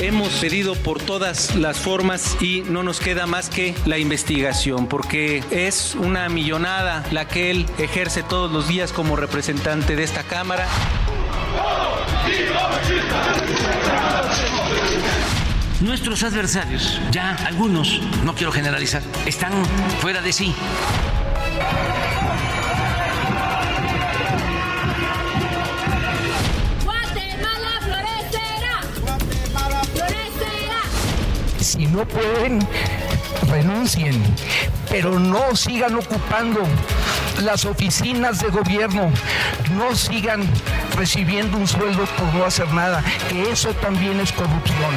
Hemos pedido por todas las formas y no nos queda más que la investigación, porque es una millonada la que él ejerce todos los días como representante de esta Cámara. Nuestros adversarios, ya algunos, no quiero generalizar, están fuera de sí. Si no pueden, renuncien, pero no sigan ocupando las oficinas de gobierno, no sigan recibiendo un sueldo por no hacer nada, que eso también es corrupción.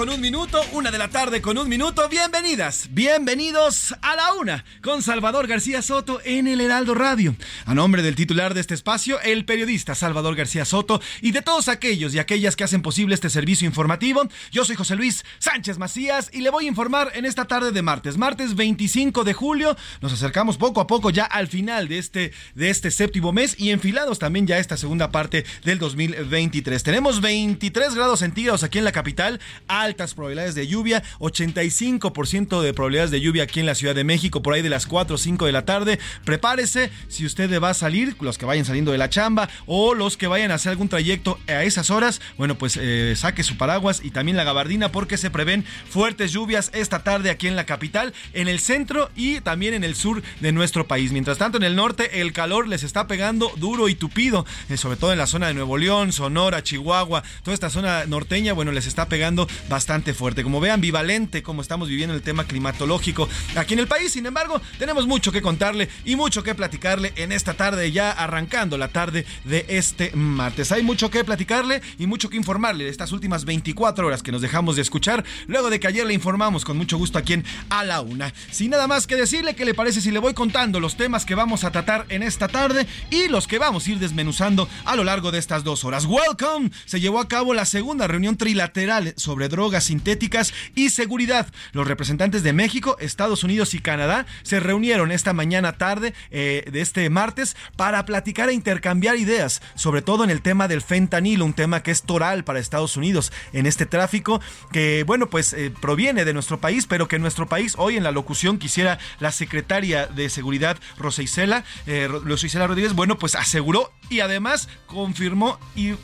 Con un minuto, una de la tarde con un minuto. Bienvenidas, bienvenidos a la una con Salvador García Soto en el Heraldo Radio. A nombre del titular de este espacio, el periodista Salvador García Soto y de todos aquellos y aquellas que hacen posible este servicio informativo, yo soy José Luis Sánchez Macías y le voy a informar en esta tarde de martes, martes 25 de julio. Nos acercamos poco a poco ya al final de este, de este séptimo mes y enfilados también ya esta segunda parte del 2023. Tenemos 23 grados centígrados aquí en la capital, altas probabilidades de lluvia, 85% de probabilidades de lluvia aquí en la Ciudad de México, por ahí de las 4 o 5 de la tarde. Prepárese si usted va a salir, los que vayan saliendo de la chamba o los que vayan a hacer algún trayecto a esas horas, bueno, pues eh, saque su paraguas y también la gabardina porque se prevén fuertes lluvias esta tarde aquí en la capital, en el centro y también en el sur de nuestro país. Mientras tanto, en el norte el calor les está pegando duro y tupido, eh, sobre todo en la zona de Nuevo León, Sonora, Chihuahua, toda esta zona norteña, bueno, les está pegando bastante fuerte. Como vean, ambivalente como estamos viviendo el tema climatológico aquí en el país. Sin embargo, tenemos mucho que contarle y mucho que platicarle en esta tarde, ya arrancando la tarde de este martes. Hay mucho que platicarle y mucho que informarle de estas últimas 24 horas que nos dejamos de escuchar, luego de que ayer le informamos con mucho gusto aquí en A la Una. Sin nada más que decirle, ¿qué le parece si le voy contando los temas que vamos a tratar en esta tarde y los que vamos a ir desmenuzando a lo largo de estas dos horas? Welcome. Se llevó a cabo la segunda reunión trilateral sobre drogas sintéticas y seguridad. Los representantes de México, Estados Unidos y Canadá se reunieron esta mañana tarde eh, de este martes para platicar e intercambiar ideas, sobre todo en el tema del fentanilo, un tema que es toral para Estados Unidos en este tráfico que, bueno, pues eh, proviene de nuestro país, pero que nuestro país hoy en la locución quisiera la secretaria de Seguridad, Rosa Isela, eh, Rosa Isela Rodríguez, bueno, pues aseguró y además confirmó y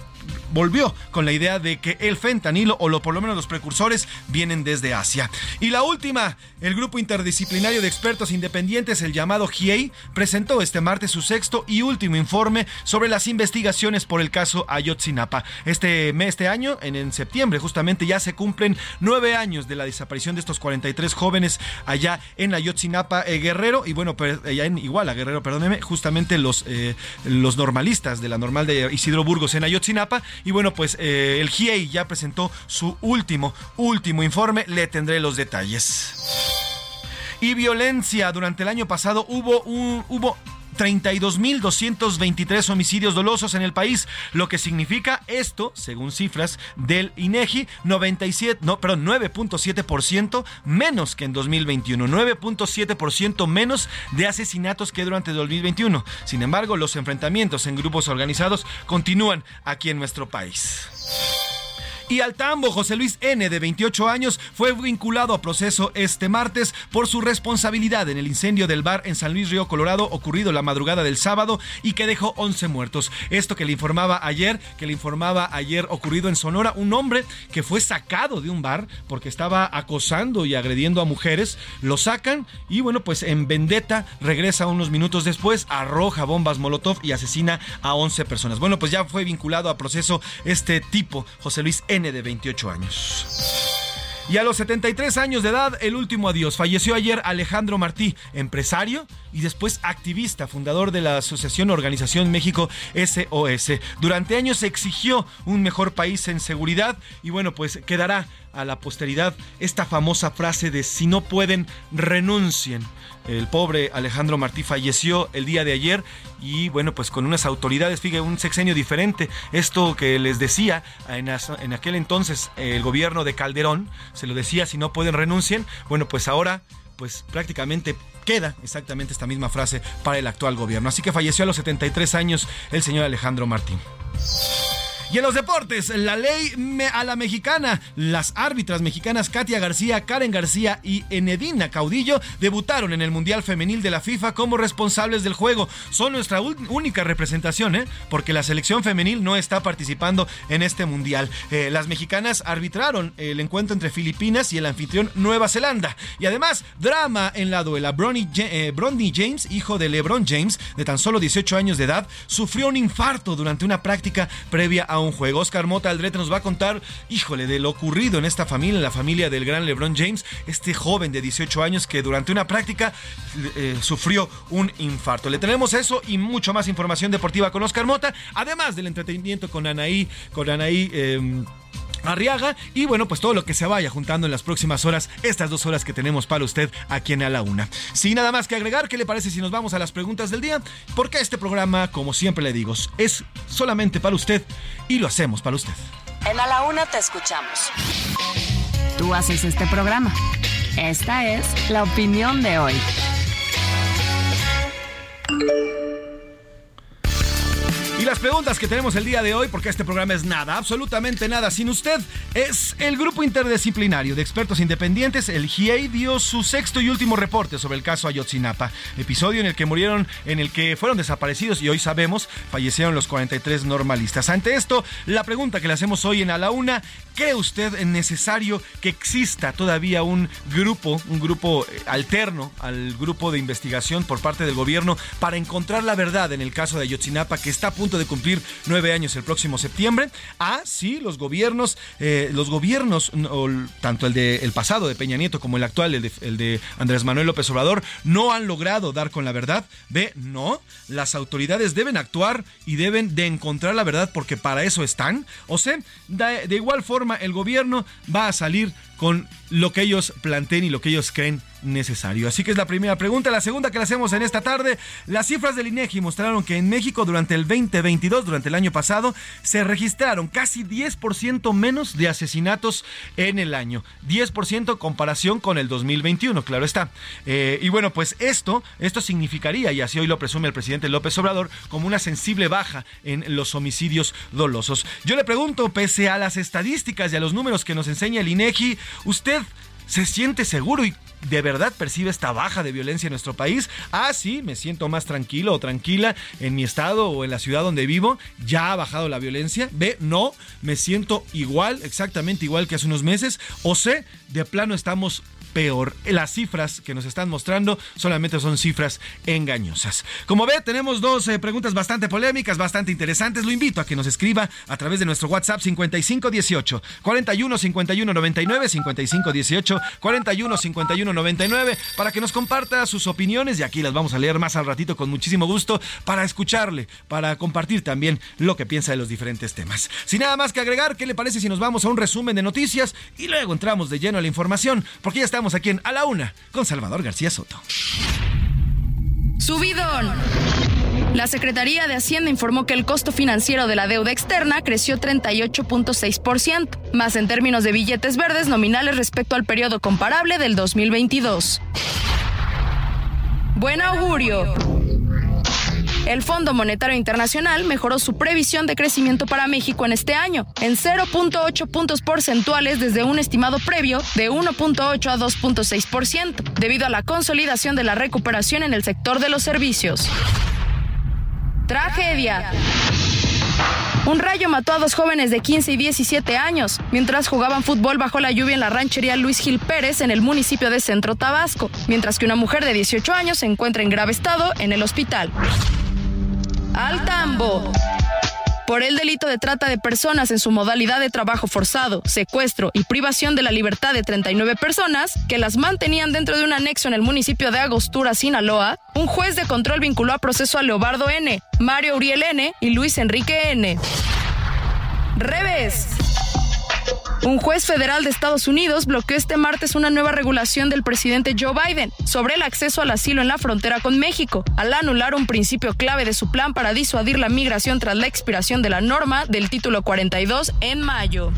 volvió con la idea de que el fentanilo o lo, por lo menos los precursores vienen desde Asia. Y la última, el grupo interdisciplinario de expertos independientes, el llamado GIEI, presentó este martes su sexto y último informe sobre las investigaciones por el caso Ayotzinapa. Este mes, este año, en, en septiembre justamente, ya se cumplen nueve años de la desaparición de estos 43 jóvenes allá en Ayotzinapa, eh, Guerrero, y bueno, pues, allá en Iguala, Guerrero, perdóneme, justamente los, eh, los normalistas de la normal de Isidro Burgos en Ayotzinapa, y bueno, pues eh, el GIEI ya presentó su último, último informe. Le tendré los detalles. Y violencia. Durante el año pasado hubo un. hubo 32.223 homicidios dolosos en el país, lo que significa esto, según cifras del INEGI, 97, no, perdón, 9.7% menos que en 2021, 9.7% menos de asesinatos que durante 2021. Sin embargo, los enfrentamientos en grupos organizados continúan aquí en nuestro país. Y al tambo, José Luis N., de 28 años, fue vinculado a proceso este martes por su responsabilidad en el incendio del bar en San Luis Río Colorado ocurrido la madrugada del sábado y que dejó 11 muertos. Esto que le informaba ayer, que le informaba ayer ocurrido en Sonora, un hombre que fue sacado de un bar porque estaba acosando y agrediendo a mujeres, lo sacan y bueno, pues en vendetta regresa unos minutos después, arroja bombas Molotov y asesina a 11 personas. Bueno, pues ya fue vinculado a proceso este tipo, José Luis N de 28 años. Y a los 73 años de edad, el último adiós. Falleció ayer Alejandro Martí, empresario y después activista, fundador de la Asociación Organización México SOS. Durante años exigió un mejor país en seguridad y bueno, pues quedará a la posteridad esta famosa frase de si no pueden, renuncien. El pobre Alejandro Martí falleció el día de ayer y bueno, pues con unas autoridades, fíjate, un sexenio diferente. Esto que les decía en, en aquel entonces el gobierno de Calderón, se lo decía, si no pueden renuncien. Bueno, pues ahora pues prácticamente queda exactamente esta misma frase para el actual gobierno. Así que falleció a los 73 años el señor Alejandro Martín. Y en los deportes, la ley a la mexicana. Las árbitras mexicanas Katia García, Karen García y Enedina Caudillo debutaron en el Mundial Femenil de la FIFA como responsables del juego. Son nuestra única representación, ¿eh? porque la selección femenil no está participando en este Mundial. Eh, las mexicanas arbitraron el encuentro entre Filipinas y el anfitrión Nueva Zelanda. Y además, drama en la duela. Bronny, eh, James, hijo de LeBron James, de tan solo 18 años de edad, sufrió un infarto durante una práctica previa a un juego. Oscar Mota Aldrete nos va a contar, híjole, de lo ocurrido en esta familia, en la familia del gran LeBron James, este joven de 18 años que durante una práctica eh, sufrió un infarto. Le tenemos eso y mucho más información deportiva con Oscar Mota, además del entretenimiento con Anaí, con Anaí. Em, Arriaga y bueno, pues todo lo que se vaya juntando en las próximas horas, estas dos horas que tenemos para usted aquí en A la Una. Sin nada más que agregar, ¿qué le parece si nos vamos a las preguntas del día? Porque este programa, como siempre le digo, es solamente para usted y lo hacemos para usted. En A la Una te escuchamos. Tú haces este programa. Esta es la opinión de hoy. Las preguntas que tenemos el día de hoy, porque este programa es nada, absolutamente nada sin usted, es el grupo interdisciplinario de expertos independientes, el GIEI, dio su sexto y último reporte sobre el caso Ayotzinapa, episodio en el que murieron, en el que fueron desaparecidos y hoy sabemos, fallecieron los 43 normalistas. Ante esto, la pregunta que le hacemos hoy en A la Una, ¿cree usted necesario que exista todavía un grupo, un grupo eh, alterno al grupo de investigación por parte del gobierno para encontrar la verdad en el caso de Ayotzinapa que está a punto de cumplir nueve años el próximo septiembre. Ah, sí, los gobiernos, eh, los gobiernos, tanto el pasado de Peña Nieto como el actual, el de, Andrés Manuel López Obrador, no han logrado dar con la verdad. B, no, las autoridades deben actuar y deben de encontrar la verdad porque para eso están. O sea, de igual forma el gobierno va a salir con lo que ellos planteen y lo que ellos creen necesario. Así que es la primera pregunta. La segunda que le hacemos en esta tarde, las cifras del INEGI mostraron que en México durante el 2022, durante el año pasado, se registraron casi 10% menos de asesinatos en el año. 10% comparación con el 2021, claro está. Eh, y bueno, pues esto, esto significaría, y así hoy lo presume el presidente López Obrador, como una sensible baja en los homicidios dolosos. Yo le pregunto, pese a las estadísticas y a los números que nos enseña el INEGI, ¿usted se siente seguro y de verdad percibe esta baja de violencia en nuestro país. Ah, sí, me siento más tranquilo o tranquila en mi estado o en la ciudad donde vivo. Ya ha bajado la violencia. B, no, me siento igual, exactamente igual que hace unos meses. O C, de plano estamos peor. Las cifras que nos están mostrando solamente son cifras engañosas. Como ve, tenemos dos eh, preguntas bastante polémicas, bastante interesantes. Lo invito a que nos escriba a través de nuestro WhatsApp 5518 41 51 99 5518 41 51 99 para que nos comparta sus opiniones y aquí las vamos a leer más al ratito con muchísimo gusto para escucharle, para compartir también lo que piensa de los diferentes temas. Sin nada más que agregar, ¿qué le parece si nos vamos a un resumen de noticias y luego entramos de lleno a la información? Porque ya estamos aquí en A la Una con Salvador García Soto. Subidón La Secretaría de Hacienda informó que el costo financiero de la deuda externa creció 38.6%, más en términos de billetes verdes nominales respecto al periodo comparable del 2022. Buen augurio. El Fondo Monetario Internacional mejoró su previsión de crecimiento para México en este año, en 0.8 puntos porcentuales desde un estimado previo de 1.8 a 2.6%, debido a la consolidación de la recuperación en el sector de los servicios. Tragedia. Un rayo mató a dos jóvenes de 15 y 17 años mientras jugaban fútbol bajo la lluvia en la ranchería Luis Gil Pérez en el municipio de Centro Tabasco, mientras que una mujer de 18 años se encuentra en grave estado en el hospital. Al tambo por el delito de trata de personas en su modalidad de trabajo forzado, secuestro y privación de la libertad de 39 personas que las mantenían dentro de un anexo en el municipio de Agostura, Sinaloa, un juez de control vinculó a proceso a Leobardo N., Mario Uriel N. y Luis Enrique N. Revés. Un juez federal de Estados Unidos bloqueó este martes una nueva regulación del presidente Joe Biden sobre el acceso al asilo en la frontera con México, al anular un principio clave de su plan para disuadir la migración tras la expiración de la norma del título 42 en mayo.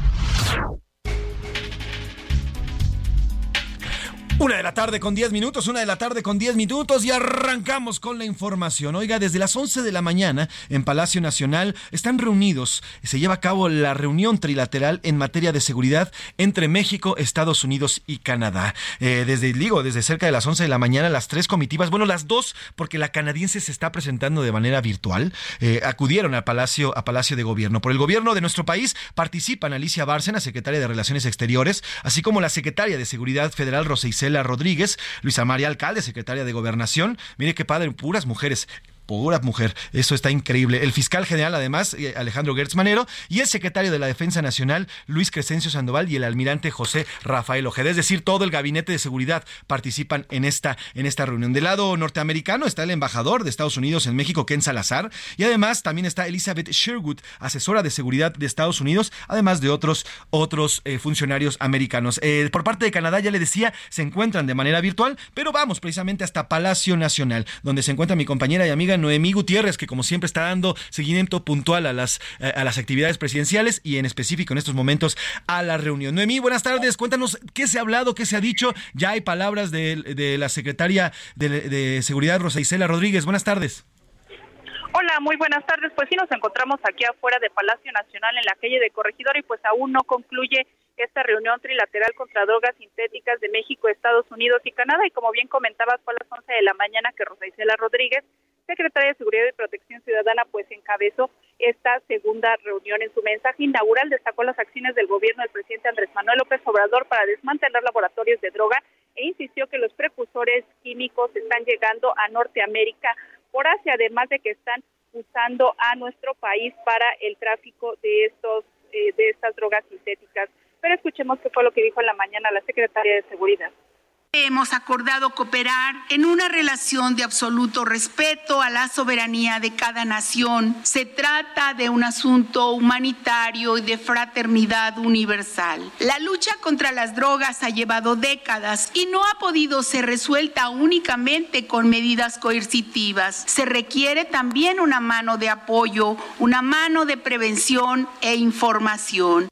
Una de la tarde con 10 minutos, una de la tarde con 10 minutos y arrancamos con la información. Oiga, desde las 11 de la mañana en Palacio Nacional están reunidos, se lleva a cabo la reunión trilateral en materia de seguridad entre México, Estados Unidos y Canadá. Eh, desde, digo, desde cerca de las 11 de la mañana, las tres comitivas, bueno, las dos, porque la canadiense se está presentando de manera virtual, eh, acudieron al Palacio, a Palacio de Gobierno. Por el gobierno de nuestro país participan Alicia Bárcena, secretaria de Relaciones Exteriores, así como la secretaria de Seguridad Federal, Rosa Rodríguez, Luisa María Alcalde, secretaria de Gobernación. Mire qué padre, puras mujeres pura mujer. Eso está increíble. El fiscal general, además, eh, Alejandro Gertz Manero, y el secretario de la Defensa Nacional, Luis Crescencio Sandoval, y el almirante José Rafael Ojeda. Es decir, todo el gabinete de seguridad participan en esta, en esta reunión. Del lado norteamericano está el embajador de Estados Unidos en México, Ken Salazar, y además también está Elizabeth Sherwood, asesora de seguridad de Estados Unidos, además de otros, otros eh, funcionarios americanos. Eh, por parte de Canadá, ya le decía, se encuentran de manera virtual, pero vamos precisamente hasta Palacio Nacional, donde se encuentra mi compañera y amiga Noemí Gutiérrez, que como siempre está dando seguimiento puntual a las, eh, a las actividades presidenciales y en específico en estos momentos a la reunión. Noemí, buenas tardes. Cuéntanos qué se ha hablado, qué se ha dicho. Ya hay palabras de, la secretaria de, Seguridad, Rosa Isela Rodríguez. Buenas tardes. Hola, muy buenas tardes. Pues sí, nos encontramos aquí afuera de Palacio Nacional en la calle de Corregidor y pues aún no concluye esta reunión trilateral contra drogas sintéticas de México, Estados Unidos y Canadá. Y como bien comentabas, fue a las 11 de la mañana que Rosa Isela Rodríguez secretaria de Seguridad y Protección Ciudadana, pues encabezó esta segunda reunión. En su mensaje inaugural destacó las acciones del gobierno del presidente Andrés Manuel López Obrador para desmantelar laboratorios de droga e insistió que los precursores químicos están llegando a Norteamérica por Asia, además de que están usando a nuestro país para el tráfico de estos eh, de estas drogas sintéticas. Pero escuchemos qué fue lo que dijo en la mañana la secretaria de Seguridad. Hemos acordado cooperar en una relación de absoluto respeto a la soberanía de cada nación. Se trata de un asunto humanitario y de fraternidad universal. La lucha contra las drogas ha llevado décadas y no ha podido ser resuelta únicamente con medidas coercitivas. Se requiere también una mano de apoyo, una mano de prevención e información.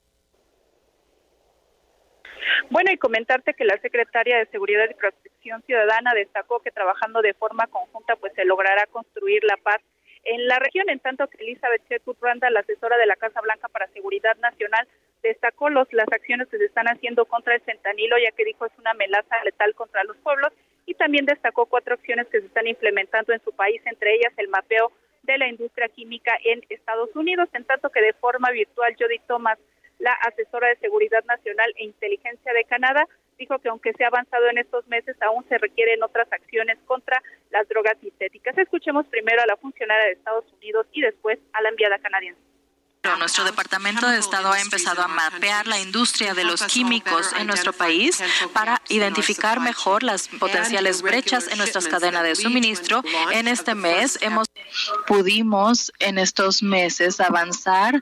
Bueno, y comentarte que la secretaria de Seguridad y Protección Ciudadana destacó que trabajando de forma conjunta pues se logrará construir la paz en la región, en tanto que Elizabeth Chetwood Randa, la asesora de la Casa Blanca para Seguridad Nacional, destacó los, las acciones que se están haciendo contra el fentanilo, ya que dijo es una amenaza letal contra los pueblos, y también destacó cuatro acciones que se están implementando en su país, entre ellas el mapeo de la industria química en Estados Unidos, en tanto que de forma virtual Jody Thomas la asesora de Seguridad Nacional e Inteligencia de Canadá dijo que aunque se ha avanzado en estos meses, aún se requieren otras acciones contra las drogas sintéticas. Escuchemos primero a la funcionaria de Estados Unidos y después a la enviada canadiense. Nuestro Departamento de Estado ha empezado a mapear la industria de los químicos en nuestro país para identificar mejor las potenciales brechas en nuestras cadenas de suministro. En este mes hemos pudimos en estos meses avanzar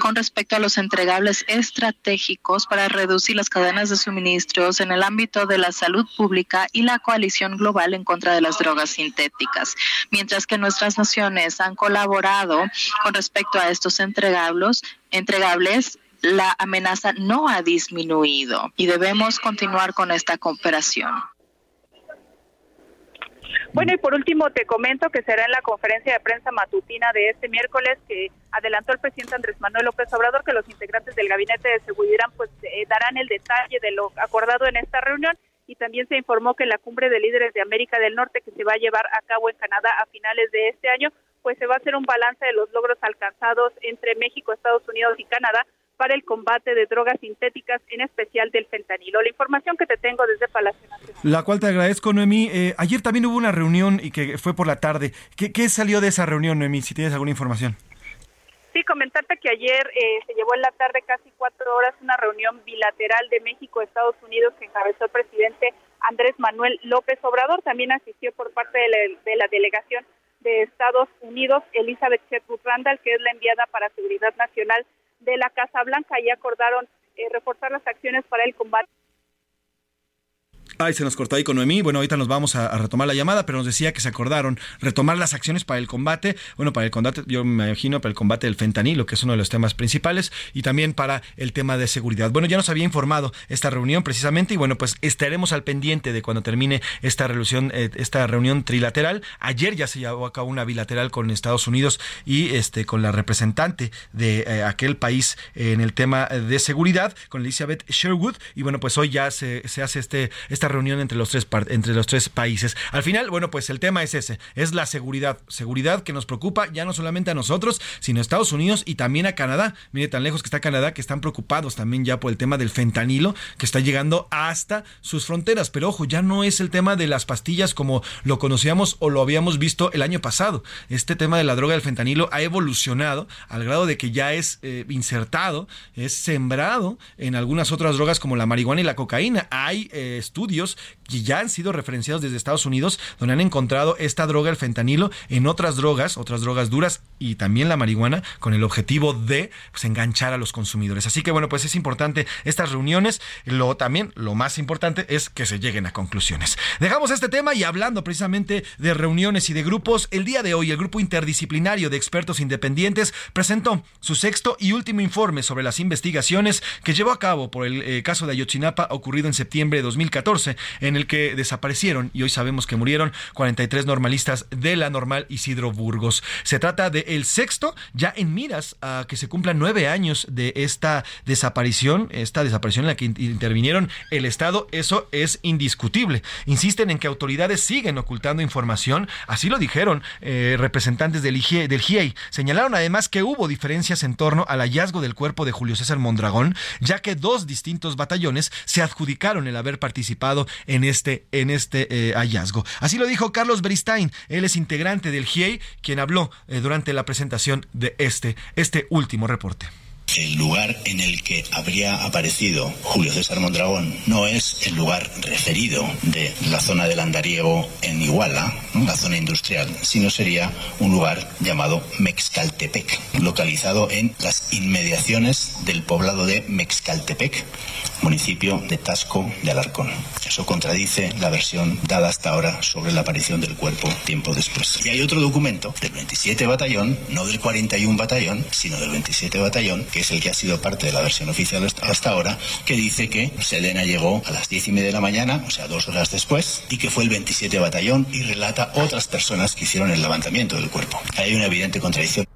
con respecto a los entregables estratégicos para reducir las cadenas de suministros en el ámbito de la salud pública y la coalición global en contra de las drogas sintéticas. Mientras que nuestras naciones han colaborado con respecto a estos entregables, entregables la amenaza no ha disminuido y debemos continuar con esta cooperación. Bueno, y por último te comento que será en la conferencia de prensa matutina de este miércoles que adelantó el presidente Andrés Manuel López Obrador que los integrantes del gabinete de seguridad pues eh, darán el detalle de lo acordado en esta reunión y también se informó que la cumbre de líderes de América del Norte que se va a llevar a cabo en Canadá a finales de este año, pues se va a hacer un balance de los logros alcanzados entre México, Estados Unidos y Canadá para el combate de drogas sintéticas, en especial del fentanilo. La información que te tengo desde Palacio Nacional. La cual te agradezco, Noemí. Eh, ayer también hubo una reunión y que fue por la tarde. ¿Qué, ¿Qué, salió de esa reunión, Noemí? Si tienes alguna información. Sí, comentarte que ayer eh, se llevó en la tarde casi cuatro horas una reunión bilateral de México-Estados Unidos que encabezó el presidente Andrés Manuel López Obrador. También asistió por parte de la, de la delegación de Estados Unidos Elizabeth Chetwood Randall, que es la enviada para Seguridad Nacional de la Casa Blanca. Y acordaron eh, reforzar las acciones para el combate Ay, se nos cortó ahí con Noemí. Bueno, ahorita nos vamos a, retomar la llamada, pero nos decía que se acordaron retomar las acciones para el combate, bueno, para el combate, yo me imagino, para el combate del fentanilo, que es uno de los temas principales, y también para el tema de seguridad. Bueno, ya nos había informado esta reunión precisamente, y bueno, pues estaremos al pendiente de cuando termine esta reunión, eh, esta reunión trilateral. Ayer ya se llevó a cabo una bilateral con Estados Unidos y este con la representante de eh, aquel país en el tema de seguridad, con Elizabeth Sherwood, y bueno, pues hoy ya se, se hace este esta reunión entre los tres entre los tres países. Al final, bueno, pues el tema es ese, es la seguridad, seguridad que nos preocupa ya no solamente a nosotros, sino a Estados Unidos y también a Canadá. Mire tan lejos que está Canadá que están preocupados también ya por el tema del fentanilo que está llegando hasta sus fronteras, pero ojo, ya no es el tema de las pastillas como lo conocíamos o lo habíamos visto el año pasado. Este tema de la droga del fentanilo ha evolucionado al grado de que ya es eh, insertado, es sembrado en algunas otras drogas como la marihuana y la cocaína. Hay eh, estudios que ya han sido referenciados desde Estados Unidos, donde han encontrado esta droga, el fentanilo, en otras drogas, otras drogas duras y también la marihuana, con el objetivo de pues, enganchar a los consumidores. Así que bueno, pues es importante estas reuniones. Lo también, lo más importante es que se lleguen a conclusiones. Dejamos este tema y hablando precisamente de reuniones y de grupos, el día de hoy el grupo interdisciplinario de expertos independientes presentó su sexto y último informe sobre las investigaciones que llevó a cabo por el eh, caso de Ayotzinapa ocurrido en septiembre de 2014 en el que desaparecieron y hoy sabemos que murieron 43 normalistas de la normal Isidro Burgos. Se trata de el sexto, ya en miras a que se cumplan nueve años de esta desaparición, esta desaparición en la que intervinieron el Estado, eso es indiscutible. Insisten en que autoridades siguen ocultando información, así lo dijeron eh, representantes del, IGE, del GIEI. Señalaron además que hubo diferencias en torno al hallazgo del cuerpo de Julio César Mondragón, ya que dos distintos batallones se adjudicaron el haber participado en este, en este eh, hallazgo. Así lo dijo Carlos Beristain, él es integrante del GIEI, quien habló eh, durante la presentación de este, este último reporte. El lugar en el que habría aparecido Julio César Mondragón no es el lugar referido de la zona del Andariego en Iguala, la zona industrial, sino sería un lugar llamado Mexcaltepec, localizado en las inmediaciones del poblado de Mexcaltepec, municipio de Tasco de Alarcón. Eso contradice la versión dada hasta ahora sobre la aparición del cuerpo tiempo después. Y hay otro documento del 27 Batallón, no del 41 Batallón, sino del 27 Batallón, que es el que ha sido parte de la versión oficial hasta ahora, que dice que Selena llegó a las 10 y media de la mañana, o sea, dos horas después, y que fue el 27 Batallón y relata otras personas que hicieron el levantamiento del cuerpo. Hay una evidente contradicción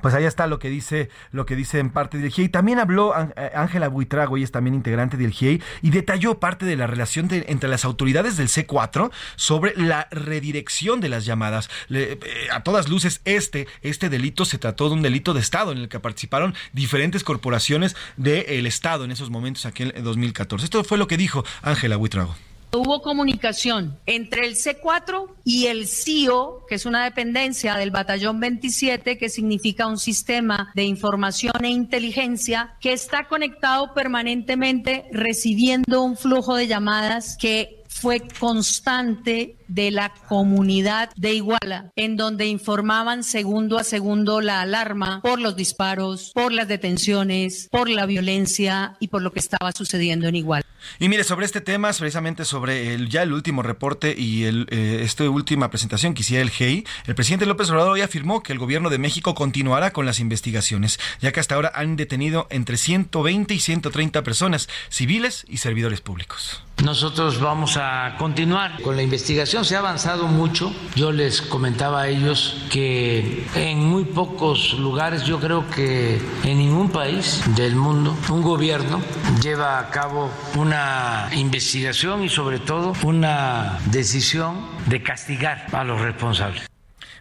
pues ahí está lo que dice lo que dice en parte del GIEI. También habló eh, Ángela Buitrago, ella es también integrante del GIEI, y detalló parte de la relación entre las autoridades del C4 sobre la redirección de las llamadas. Le, eh, a todas luces, este, este delito se trató de un delito de Estado en el que participaron diferentes corporaciones del Estado en esos momentos, aquí en 2014. Esto fue lo que dijo Ángela Buitrago. Hubo comunicación entre el C4 y el CIO, que es una dependencia del Batallón 27, que significa un sistema de información e inteligencia que está conectado permanentemente recibiendo un flujo de llamadas que fue constante de la comunidad de Iguala, en donde informaban segundo a segundo la alarma por los disparos, por las detenciones, por la violencia y por lo que estaba sucediendo en Iguala. Y mire, sobre este tema, precisamente sobre el, ya el último reporte y el, eh, esta última presentación que hiciera el GEI, el presidente López Obrador hoy afirmó que el gobierno de México continuará con las investigaciones, ya que hasta ahora han detenido entre 120 y 130 personas, civiles y servidores públicos. Nosotros vamos a continuar con la investigación. Se ha avanzado mucho. Yo les comentaba a ellos que en muy pocos lugares, yo creo que en ningún país del mundo, un gobierno lleva a cabo una investigación y sobre todo una decisión de castigar a los responsables.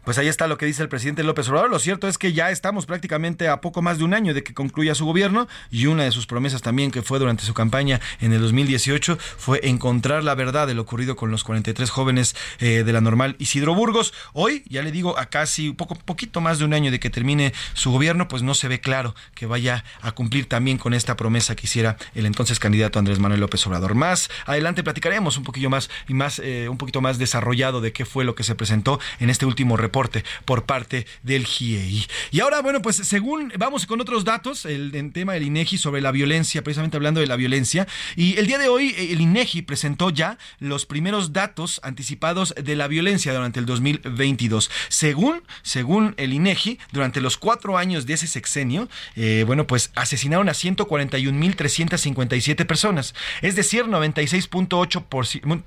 Pues ahí está lo que dice el presidente López Obrador. Lo cierto es que ya estamos prácticamente a poco más de un año de que concluya su gobierno y una de sus promesas también que fue durante su campaña en el 2018 fue encontrar la verdad de lo ocurrido con los 43 jóvenes eh, de la normal Isidro Burgos. Hoy, ya le digo, a casi un poco, poquito más de un año de que termine su gobierno, pues no se ve claro que vaya a cumplir también con esta promesa que hiciera el entonces candidato Andrés Manuel López Obrador. Más adelante platicaremos un poquillo más y más eh, un poquito más desarrollado de qué fue lo que se presentó en este último reporte por parte del GIEI. Y ahora, bueno, pues según vamos con otros datos, el, tema del INEGI sobre la violencia, precisamente hablando de la violencia. Y el día de hoy el INEGI presentó ya los primeros datos anticipados de la violencia durante el 2022. Según, según el INEGI, durante los cuatro años de ese sexenio, eh, bueno, pues asesinaron a 141.357 personas, es decir, 96.8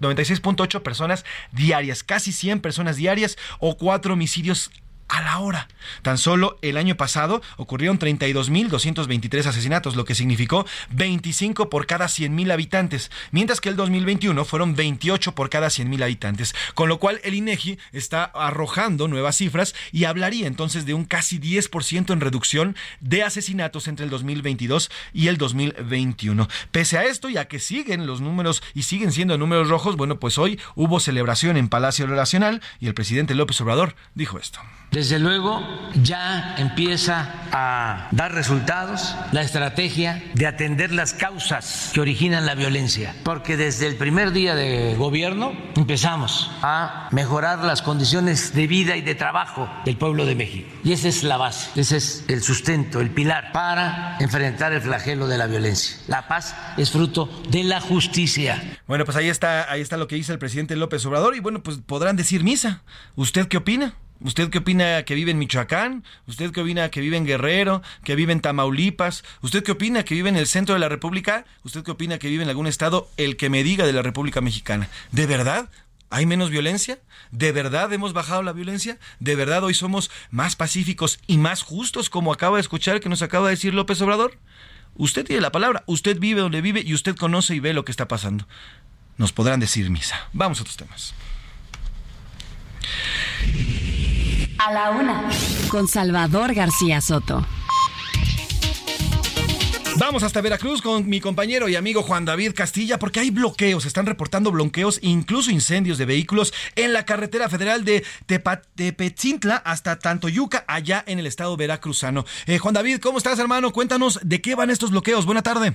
96.8 personas diarias, casi 100 personas diarias o cuatro homicidios a la hora. Tan solo el año pasado ocurrieron 32.223 asesinatos, lo que significó 25 por cada 100.000 habitantes, mientras que el 2021 fueron 28 por cada 100.000 habitantes, con lo cual el INEGI está arrojando nuevas cifras y hablaría entonces de un casi 10% en reducción de asesinatos entre el 2022 y el 2021. Pese a esto, ya que siguen los números y siguen siendo números rojos, bueno, pues hoy hubo celebración en Palacio Nacional y el presidente López Obrador dijo esto. Desde luego ya empieza a dar resultados la estrategia de atender las causas que originan la violencia, porque desde el primer día de gobierno empezamos a mejorar las condiciones de vida y de trabajo del pueblo de México. Y esa es la base, ese es el sustento, el pilar para enfrentar el flagelo de la violencia. La paz es fruto de la justicia. Bueno, pues ahí está, ahí está lo que dice el presidente López Obrador y bueno, pues podrán decir misa. ¿Usted qué opina? ¿Usted qué opina que vive en Michoacán? ¿Usted qué opina que vive en Guerrero? ¿Que vive en Tamaulipas? ¿Usted qué opina que vive en el centro de la República? ¿Usted qué opina que vive en algún estado? El que me diga de la República Mexicana. ¿De verdad? ¿Hay menos violencia? ¿De verdad hemos bajado la violencia? ¿De verdad hoy somos más pacíficos y más justos como acaba de escuchar que nos acaba de decir López Obrador? Usted tiene la palabra, usted vive donde vive y usted conoce y ve lo que está pasando. Nos podrán decir misa. Vamos a otros temas. A la una. Con Salvador García Soto. Vamos hasta Veracruz con mi compañero y amigo Juan David Castilla porque hay bloqueos, están reportando bloqueos, incluso incendios de vehículos en la carretera federal de Tepetintla hasta Tantoyuca, allá en el estado veracruzano. Eh, Juan David, ¿cómo estás hermano? Cuéntanos de qué van estos bloqueos. Buena tarde.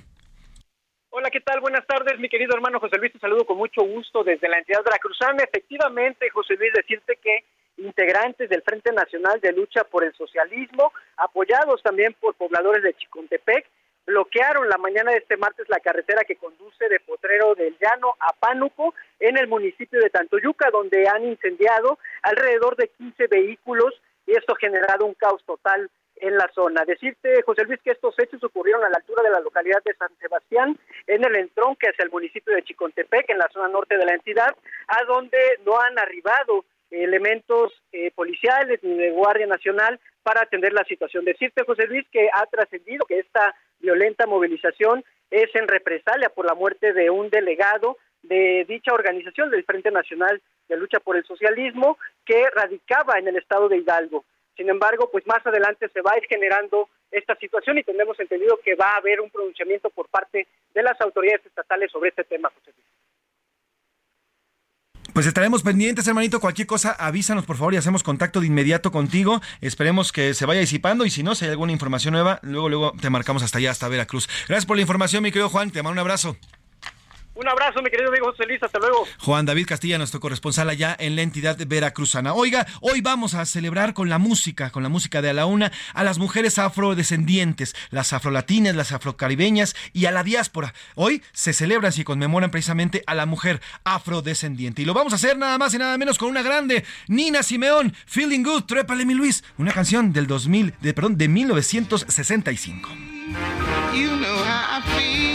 Hola, ¿qué tal? Buenas tardes, mi querido hermano José Luis. Te saludo con mucho gusto desde la entidad veracruzana. Efectivamente, José Luis, decirte que integrantes del Frente Nacional de Lucha por el Socialismo, apoyados también por pobladores de Chicontepec, bloquearon la mañana de este martes la carretera que conduce de Potrero del Llano a Pánuco en el municipio de Tantoyuca, donde han incendiado alrededor de 15 vehículos y esto ha generado un caos total en la zona. Decirte, José Luis, que estos hechos ocurrieron a la altura de la localidad de San Sebastián, en el entronque hacia el municipio de Chicontepec, en la zona norte de la entidad, a donde no han arribado elementos eh, policiales ni de Guardia Nacional para atender la situación. Decirte, José Luis, que ha trascendido que esta violenta movilización es en represalia por la muerte de un delegado de dicha organización del Frente Nacional de Lucha por el Socialismo que radicaba en el estado de Hidalgo. Sin embargo, pues más adelante se va a ir generando esta situación y tenemos entendido que va a haber un pronunciamiento por parte de las autoridades estatales sobre este tema, José Luis. Pues estaremos pendientes, hermanito. Cualquier cosa, avísanos por favor y hacemos contacto de inmediato contigo. Esperemos que se vaya disipando y si no, si hay alguna información nueva, luego, luego te marcamos hasta allá, hasta Veracruz. Gracias por la información, mi querido Juan. Te mando un abrazo. Un abrazo, mi querido amigo José Luis, hasta luego. Juan David Castilla, nuestro corresponsal allá en la entidad veracruzana. Oiga, hoy vamos a celebrar con la música, con la música de a la una, a las mujeres afrodescendientes, las afrolatinas, las afrocaribeñas y a la diáspora. Hoy se celebran y conmemoran precisamente a la mujer afrodescendiente. Y lo vamos a hacer nada más y nada menos con una grande, Nina Simeón, Feeling Good, Trépale mi Luis, una canción del 2000, de, perdón, de 1965. You know how I feel.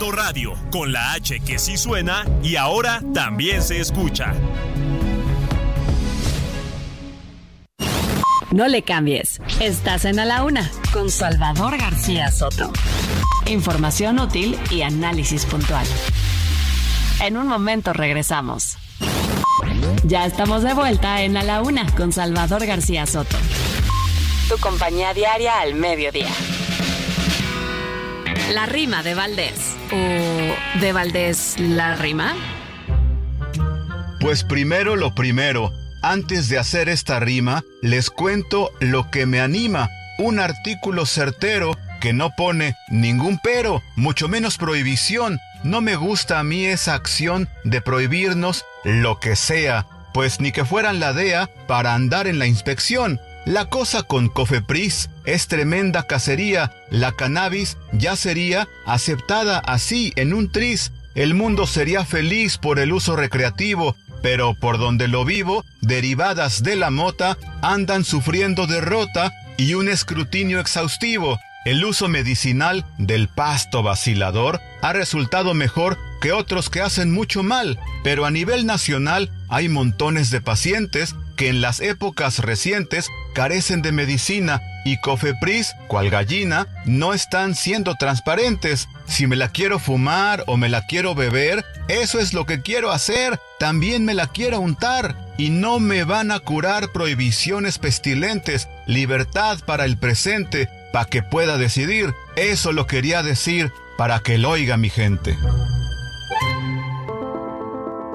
Radio, con la H que sí suena y ahora también se escucha. No le cambies. Estás en A la Una con Salvador García Soto. Información útil y análisis puntual. En un momento regresamos. Ya estamos de vuelta en A la Una con Salvador García Soto. Tu compañía diaria al mediodía. La rima de Valdés. ¿O de Valdés la rima? Pues primero lo primero. Antes de hacer esta rima, les cuento lo que me anima. Un artículo certero que no pone ningún pero, mucho menos prohibición. No me gusta a mí esa acción de prohibirnos lo que sea, pues ni que fueran la DEA para andar en la inspección. La cosa con Cofepris es tremenda cacería. La cannabis ya sería aceptada así en un tris. El mundo sería feliz por el uso recreativo, pero por donde lo vivo, derivadas de la mota andan sufriendo derrota y un escrutinio exhaustivo. El uso medicinal del pasto vacilador ha resultado mejor que otros que hacen mucho mal, pero a nivel nacional hay montones de pacientes que en las épocas recientes carecen de medicina y Cofepris, cual gallina, no están siendo transparentes. Si me la quiero fumar o me la quiero beber, eso es lo que quiero hacer. También me la quiero untar. Y no me van a curar prohibiciones pestilentes. Libertad para el presente, para que pueda decidir. Eso lo quería decir para que lo oiga mi gente.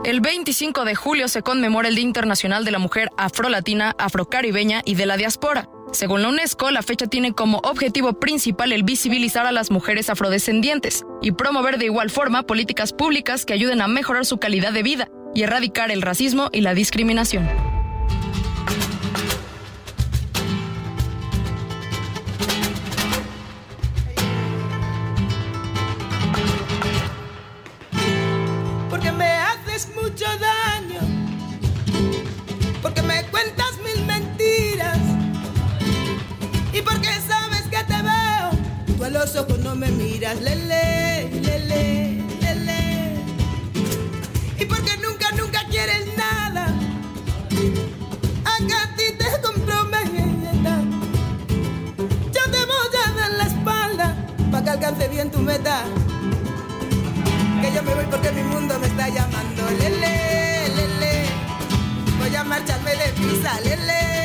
El 25 de julio se conmemora el Día Internacional de la Mujer Afrolatina, Afrocaribeña y de la Diáspora. Según la UNESCO, la fecha tiene como objetivo principal el visibilizar a las mujeres afrodescendientes y promover de igual forma políticas públicas que ayuden a mejorar su calidad de vida y erradicar el racismo y la discriminación. Los ojos no me miras, lele, lele, lele, y porque nunca, nunca quieres nada, a que a ti te comprometa, yo te voy a dar la espalda para que alcance bien tu meta. Que yo me voy porque mi mundo me está llamando. Lele, lele, voy a marcharme de. Lele, lele,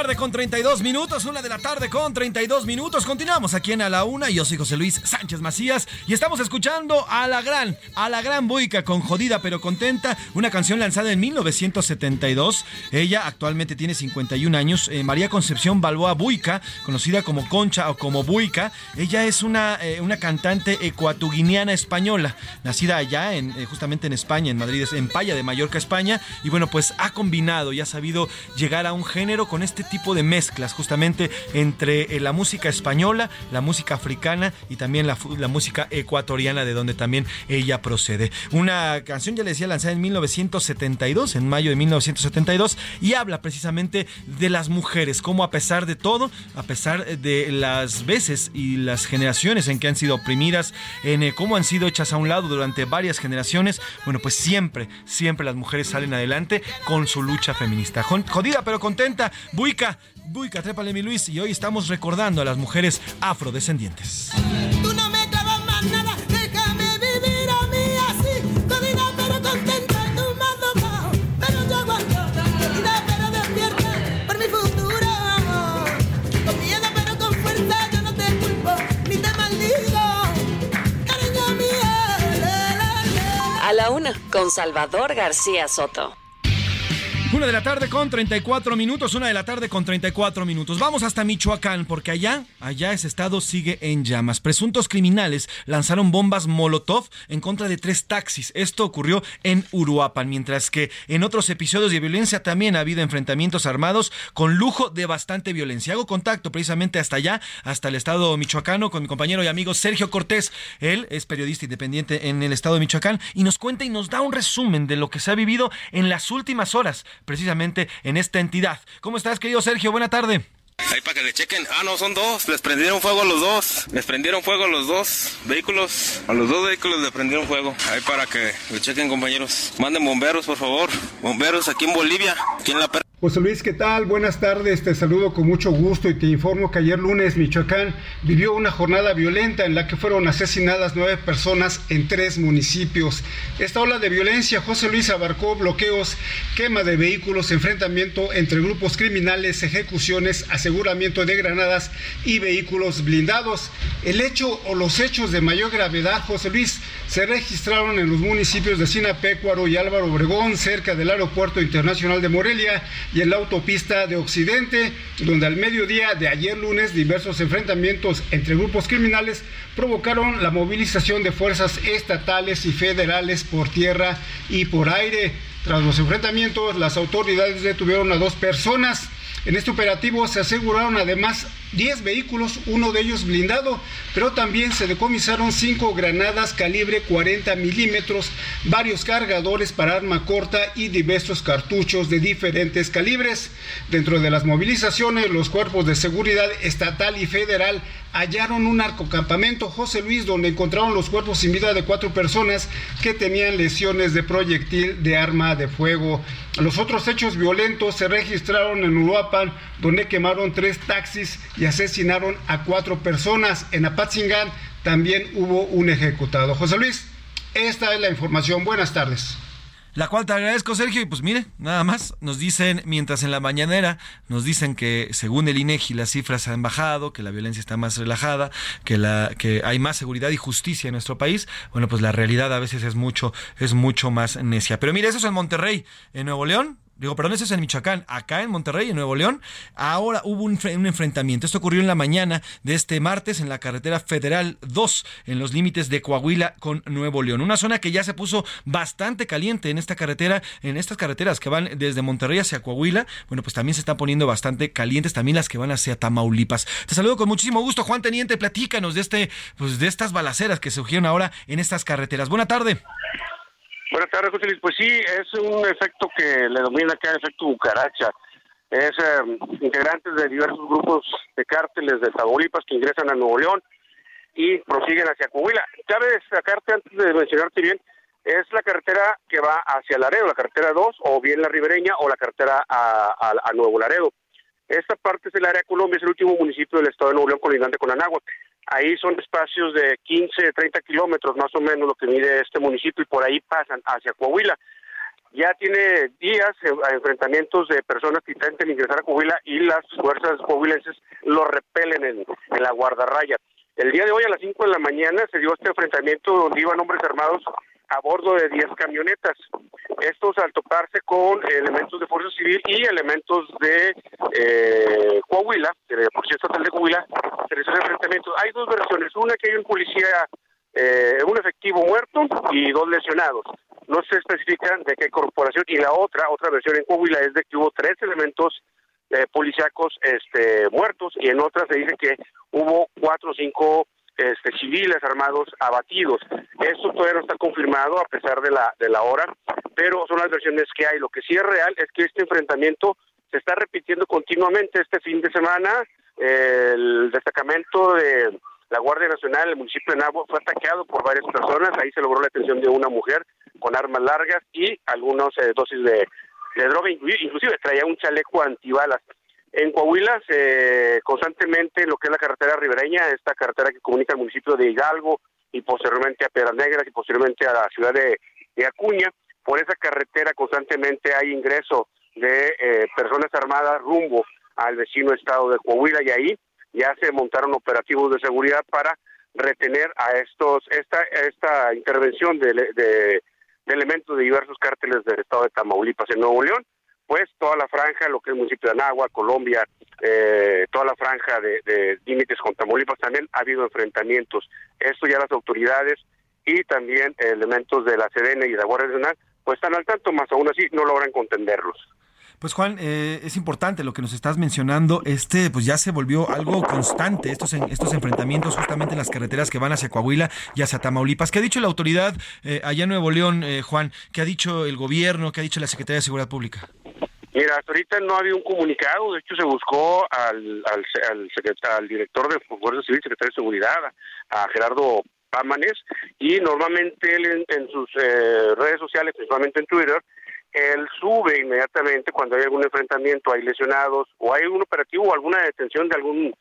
tarde con 32 minutos, una de la tarde con 32 minutos. Continuamos aquí en A la Una. Yo soy José Luis Sánchez Macías y estamos escuchando a la gran, a la gran Buica con Jodida pero Contenta, una canción lanzada en 1972. Ella actualmente tiene 51 años. Eh, María Concepción Balboa Buica, conocida como Concha o como Buica. Ella es una, eh, una cantante ecuatoguineana española, nacida allá, en, eh, justamente en España, en Madrid, en Paya de Mallorca, España. Y bueno, pues ha combinado y ha sabido llegar a un género con este tipo de mezclas justamente entre eh, la música española, la música africana y también la, música ecuatoriana de donde también ella procede. Una canción, ya le decía, lanzada en 1972, en mayo de 1972, y habla precisamente de las mujeres, cómo a pesar de todo, a pesar de las veces y las generaciones en que han sido oprimidas, en eh, cómo han sido hechas a un lado durante varias generaciones, bueno, pues siempre, siempre las mujeres salen adelante con su lucha feminista. Jodida pero contenta, Buica, Buica, trépale mi Luis, y hoy estamos recordando a las mujeres afrodescendientes. la una con Salvador García Soto. Una de la tarde con 34 minutos, una de la tarde con 34 minutos. Vamos hasta Michoacán, porque allá, allá ese estado sigue en llamas. Presuntos criminales lanzaron bombas Molotov en contra de tres taxis. Esto ocurrió en Uruapan, mientras que en otros episodios de violencia también ha habido enfrentamientos armados con lujo de bastante violencia. Hago contacto precisamente hasta allá, hasta el estado michoacano, con mi compañero y amigo Sergio Cortés. Él es periodista independiente en el estado de Michoacán y nos cuenta y nos da un resumen de lo que se ha vivido en las últimas horas precisamente en esta entidad. ¿Cómo estás, querido Sergio? Buena tarde. Ahí para que le chequen. Ah, no, son dos. Les prendieron fuego a los dos. Les prendieron fuego a los dos vehículos. A los dos vehículos le prendieron fuego. Ahí para que le chequen, compañeros. Manden bomberos, por favor. Bomberos aquí en Bolivia. Aquí en la José Luis, ¿qué tal? Buenas tardes, te saludo con mucho gusto y te informo que ayer lunes Michoacán vivió una jornada violenta en la que fueron asesinadas nueve personas en tres municipios. Esta ola de violencia, José Luis, abarcó bloqueos, quema de vehículos, enfrentamiento entre grupos criminales, ejecuciones, aseguramiento de granadas y vehículos blindados. El hecho o los hechos de mayor gravedad, José Luis, se registraron en los municipios de Sinapecuaro y Álvaro Obregón, cerca del Aeropuerto Internacional de Morelia y en la autopista de Occidente, donde al mediodía de ayer lunes diversos enfrentamientos entre grupos criminales provocaron la movilización de fuerzas estatales y federales por tierra y por aire. Tras los enfrentamientos, las autoridades detuvieron a dos personas. En este operativo se aseguraron además 10 vehículos, uno de ellos blindado, pero también se decomisaron 5 granadas calibre 40 milímetros, varios cargadores para arma corta y diversos cartuchos de diferentes calibres. Dentro de las movilizaciones, los cuerpos de seguridad estatal y federal hallaron un arcocampamento José Luis donde encontraron los cuerpos sin vida de cuatro personas que tenían lesiones de proyectil de arma de fuego. Los otros hechos violentos se registraron en Uruapan, donde quemaron tres taxis y asesinaron a cuatro personas. En Apatzingán también hubo un ejecutado. José Luis, esta es la información. Buenas tardes. La cual te agradezco, Sergio. Y pues mire, nada más nos dicen, mientras en la mañanera nos dicen que según el INEGI las cifras han bajado, que la violencia está más relajada, que la que hay más seguridad y justicia en nuestro país. Bueno, pues la realidad a veces es mucho es mucho más necia. Pero mire, eso es en Monterrey, en Nuevo León digo, perdón, eso es en Michoacán, acá en Monterrey, en Nuevo León, ahora hubo un, enfrentamiento. Esto ocurrió en la mañana de este martes en la carretera federal 2, en los límites de Coahuila con Nuevo León. Una zona que ya se puso bastante caliente en esta carretera, en estas carreteras que van desde Monterrey hacia Coahuila. Bueno, pues también se están poniendo bastante calientes, también las que van hacia Tamaulipas. Te saludo con muchísimo gusto, Juan Teniente, platícanos de este, pues de estas balaceras que surgieron ahora en estas carreteras. Buena tarde. Buenas tardes, José. Pues sí, es un efecto que le domina acá, efecto bucaracha. Es eh, integrantes de diversos grupos de cárteles de Tamaulipas que ingresan a Nuevo León y prosiguen hacia Coahuila. Cabe destacarte, antes de mencionarte bien, es la carretera que va hacia Laredo, la carretera 2, o bien la ribereña, o la carretera a, a Nuevo Laredo. Esta parte es el área Colombia, es el último municipio del estado de Nuevo León colindante con Anáhuac. Ahí son espacios de 15, 30 kilómetros más o menos lo que mide este municipio y por ahí pasan hacia Coahuila. Ya tiene días enfrentamientos de personas que intentan ingresar a Coahuila y las fuerzas coahuilenses lo repelen en, en la guardarraya. El día de hoy a las 5 de la mañana se dio este enfrentamiento donde iban hombres armados a bordo de 10 camionetas. Estos al toparse con elementos de Fuerza Civil y elementos de eh, Coahuila, de la Policía Estatal de Coahuila, se les enfrentamiento. Hay dos versiones, una que hay un policía, eh, un efectivo muerto y dos lesionados. No se especifican de qué corporación y la otra, otra versión en Coahuila es de que hubo tres elementos eh, policíacos este, muertos y en otras se dice que hubo cuatro o cinco este, civiles armados abatidos. Esto todavía no está confirmado a pesar de la, de la hora, pero son las versiones que hay. Lo que sí es real es que este enfrentamiento se está repitiendo continuamente este fin de semana. El destacamento de la Guardia Nacional, el municipio de Nabo, fue atacado por varias personas. Ahí se logró la detención de una mujer con armas largas y algunas eh, dosis de, de droga, inclusive traía un chaleco antibalas. En Coahuila, constantemente lo que es la carretera ribereña, esta carretera que comunica el municipio de Hidalgo y posteriormente a Piedras Negras y posteriormente a la ciudad de, Acuña, por esa carretera constantemente hay ingreso de eh, personas armadas rumbo al vecino estado de Coahuila y ahí ya se montaron operativos de seguridad para retener a estos esta esta intervención de, de elementos de diversos cárteles del estado de Tamaulipas en Nuevo León pues toda la franja, lo que es el municipio de Anagua, Colombia, eh, toda la franja de, límites con Tamaulipas también ha habido enfrentamientos. Esto ya las autoridades y también elementos de la Sedena y de la Guardia Nacional pues están al tanto, más aún así no logran contenderlos. Pues Juan, eh, es importante lo que nos estás mencionando. Este, pues ya se volvió algo constante estos estos enfrentamientos justamente en las carreteras que van hacia Coahuila y hacia Tamaulipas. ¿Qué ha dicho la autoridad eh, allá en Nuevo León, Juan? ¿Qué ha dicho el gobierno? ¿Qué ha dicho la Secretaría de Seguridad Pública? Mira, hasta ahorita no ha habido un comunicado, de hecho se buscó al, al, director de Fuerza Civil, secretario de Seguridad, a Gerardo Pámanes, y normalmente él en, sus eh, redes sociales, principalmente en Twitter, él sube inmediatamente cuando hay algún enfrentamiento, hay lesionados, o hay un operativo o alguna detención de alguna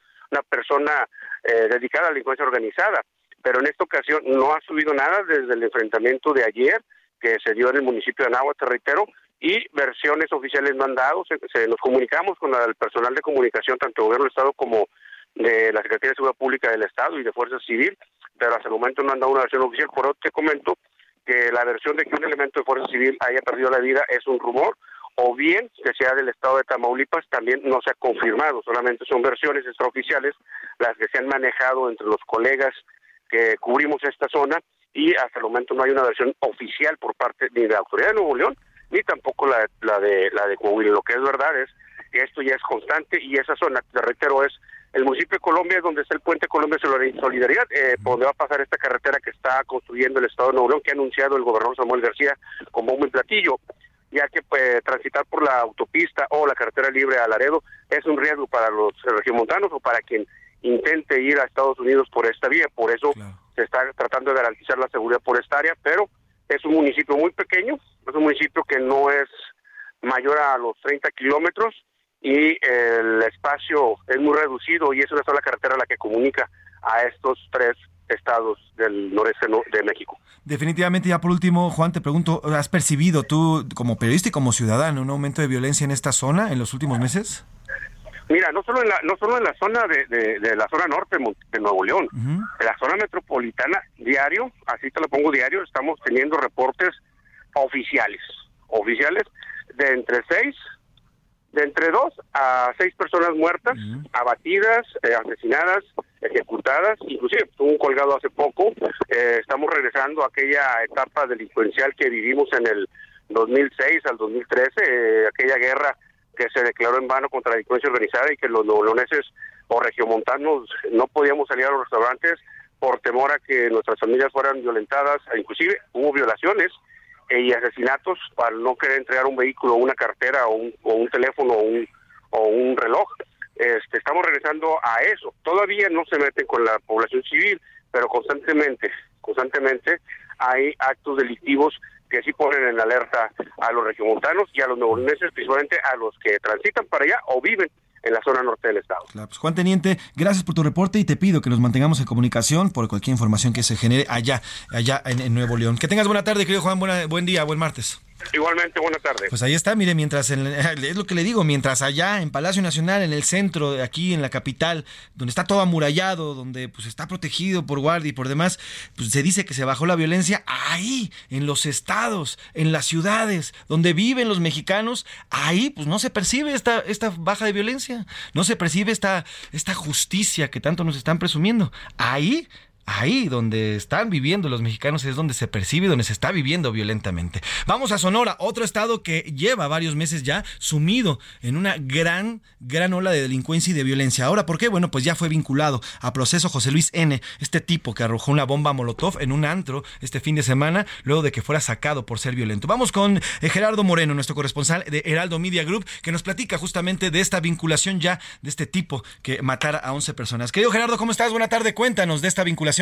persona eh, dedicada a la delincuencia organizada. Pero en esta ocasión no ha subido nada desde el enfrentamiento de ayer, que se dio en el municipio de Anáhuac, reitero, y versiones oficiales no han dado. Se, nos comunicamos con el personal de comunicación, tanto del gobierno del Estado como de la Secretaría de Seguridad Pública del Estado y de Fuerza Civil, pero hasta el momento no han dado una versión oficial. Por otro, te comento que la versión de que un elemento de Fuerza Civil haya perdido la vida es un rumor, o bien que sea del Estado de Tamaulipas, también no se ha confirmado, solamente son versiones extraoficiales las que se han manejado entre los colegas que cubrimos esta zona y hasta el momento no hay una versión oficial por parte ni de la autoridad de Nuevo León ni tampoco la, la de la de Coahuila. Lo que es verdad es que esto ya es constante y esa zona, te reitero, es el municipio de Colombia, donde está el puente Colombia Solidaridad, eh, donde va a pasar esta carretera que está construyendo el Estado de Nuevo León, que ha anunciado el gobernador Samuel García como un platillo, ya que pues, transitar por la autopista o la carretera libre a Laredo es un riesgo para los regiomontanos o para quien intente ir a Estados Unidos por esta vía. Por eso se está tratando de garantizar la seguridad por esta área, pero es un municipio muy pequeño, es un municipio que no es mayor a los 30 kilómetros y el espacio es muy reducido y es una sola carretera la que comunica a estos tres estados del noreste de México. Definitivamente, ya por último, Juan, te pregunto, ¿has percibido tú como periodista y como ciudadano un aumento de violencia en esta zona en los últimos meses? Mira, no solo en la, no solo en la zona de, de, la zona norte de Nuevo León, en la zona metropolitana, diario, así te lo pongo diario, estamos teniendo reportes oficiales, oficiales de entre seis, de entre dos a seis personas muertas, abatidas, eh, asesinadas, ejecutadas, inclusive tuvo un colgado hace poco, eh, estamos regresando a aquella etapa delincuencial que vivimos en el 2006 al 2013, eh, aquella guerra que se declaró en vano contra la delincuencia organizada y que los neoloneses o regiomontanos no podíamos salir a los restaurantes por temor a que nuestras familias fueran violentadas, inclusive hubo violaciones y asesinatos para no querer entregar un vehículo, una cartera o un, teléfono o un, o un reloj. Este, estamos regresando a eso. Todavía no se meten con la población civil, pero constantemente, constantemente hay actos delictivos que sí ponen en alerta a los regiomontanos y a los neoleoneses, principalmente a los que transitan para allá o viven en la zona norte del estado. pues Juan Teniente, gracias por tu reporte y te pido que nos mantengamos en comunicación por cualquier información que se genere allá, allá en, Nuevo León. Que tengas buena tarde, querido Juan, buena, buen día, buen martes. Igualmente, buenas tardes. Pues ahí está, mire, mientras, es lo que le digo, mientras allá en Palacio Nacional, en el centro, aquí en la capital, donde está todo amurallado, donde pues está protegido por guardia y por demás, pues se dice que se bajó la violencia ahí, en los estados, en las ciudades, donde viven los mexicanos, ahí pues no se percibe esta, esta baja de violencia, no se percibe esta, esta justicia que tanto nos están presumiendo. Ahí ahí donde están viviendo los mexicanos es donde se percibe, donde se está viviendo violentamente. Vamos a Sonora, otro estado que lleva varios meses ya sumido en una gran, gran ola de delincuencia y de violencia. Ahora, ¿por qué? Bueno, pues ya fue vinculado a proceso José Luis N., este tipo que arrojó una bomba Molotov en un antro este fin de semana, luego de que fuera sacado por ser violento. Vamos con eh, Gerardo Moreno, nuestro corresponsal de Heraldo Media Group, que nos platica justamente de esta vinculación ya de este tipo que matara a 11 personas. Querido Gerardo, ¿cómo estás? Buena tarde, cuéntanos de esta vinculación.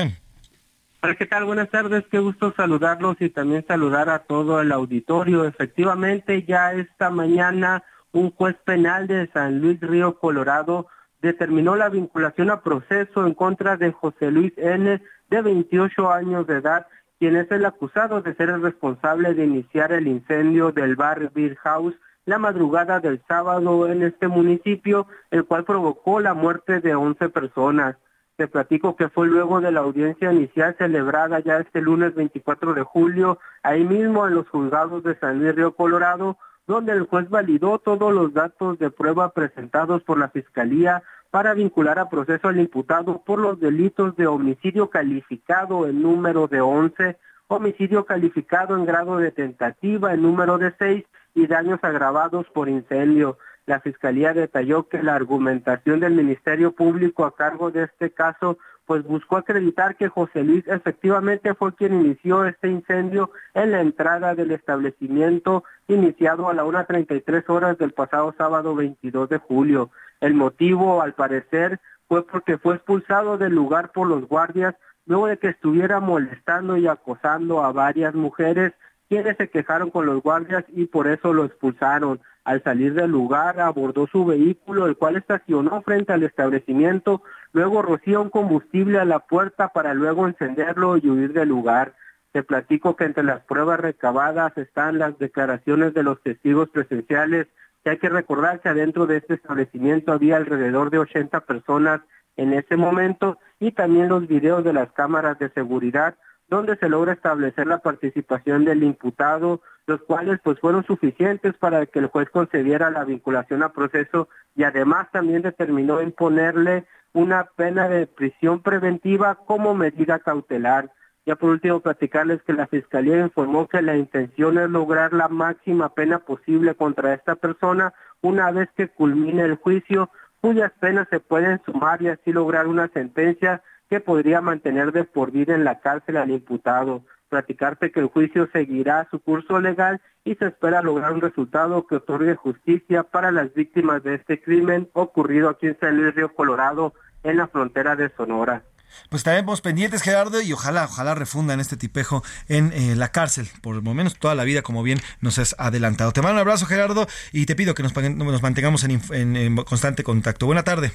¿Qué tal? Buenas tardes, qué gusto saludarlos y también saludar a todo el auditorio. Efectivamente, ya esta mañana un juez penal de San Luis Río Colorado determinó la vinculación a proceso en contra de José Luis N., de 28 años de edad, quien es el acusado de ser el responsable de iniciar el incendio del bar Beer House la madrugada del sábado en este municipio, el cual provocó la muerte de 11 personas. Te platico que fue luego de la audiencia inicial celebrada ya este lunes 24 de julio, ahí mismo en los juzgados de San Luis Río Colorado, donde el juez validó todos los datos de prueba presentados por la Fiscalía para vincular a proceso al imputado por los delitos de homicidio calificado en número de 11, homicidio calificado en grado de tentativa en número de 6 y daños agravados por incendio. La Fiscalía detalló que la argumentación del Ministerio Público a cargo de este caso pues buscó acreditar que José Luis efectivamente fue quien inició este incendio en la entrada del establecimiento iniciado a la 1.33 horas del pasado sábado 22 de julio. El motivo, al parecer, fue porque fue expulsado del lugar por los guardias luego de que estuviera molestando y acosando a varias mujeres quienes se quejaron con los guardias y por eso lo expulsaron. Al salir del lugar abordó su vehículo, el cual estacionó frente al establecimiento, luego roció un combustible a la puerta para luego encenderlo y huir del lugar. Te platico que entre las pruebas recabadas están las declaraciones de los testigos presenciales, que hay que recordar que adentro de este establecimiento había alrededor de 80 personas en ese momento y también los videos de las cámaras de seguridad donde se logra establecer la participación del imputado, los cuales pues fueron suficientes para que el juez concediera la vinculación a proceso y además también determinó imponerle una pena de prisión preventiva como medida cautelar. Ya por último, platicarles que la Fiscalía informó que la intención es lograr la máxima pena posible contra esta persona una vez que culmine el juicio, cuyas penas se pueden sumar y así lograr una sentencia que podría mantener de por vida en la cárcel al imputado. Platicarte que el juicio seguirá su curso legal y se espera lograr un resultado que otorgue justicia para las víctimas de este crimen ocurrido aquí en San Luis Río Colorado, en la frontera de Sonora. Pues estaremos pendientes, Gerardo, y ojalá, ojalá refundan este tipejo en eh, la cárcel, por lo menos toda la vida, como bien nos has adelantado. Te mando un abrazo, Gerardo, y te pido que nos, nos mantengamos en constante contacto. Buena tarde.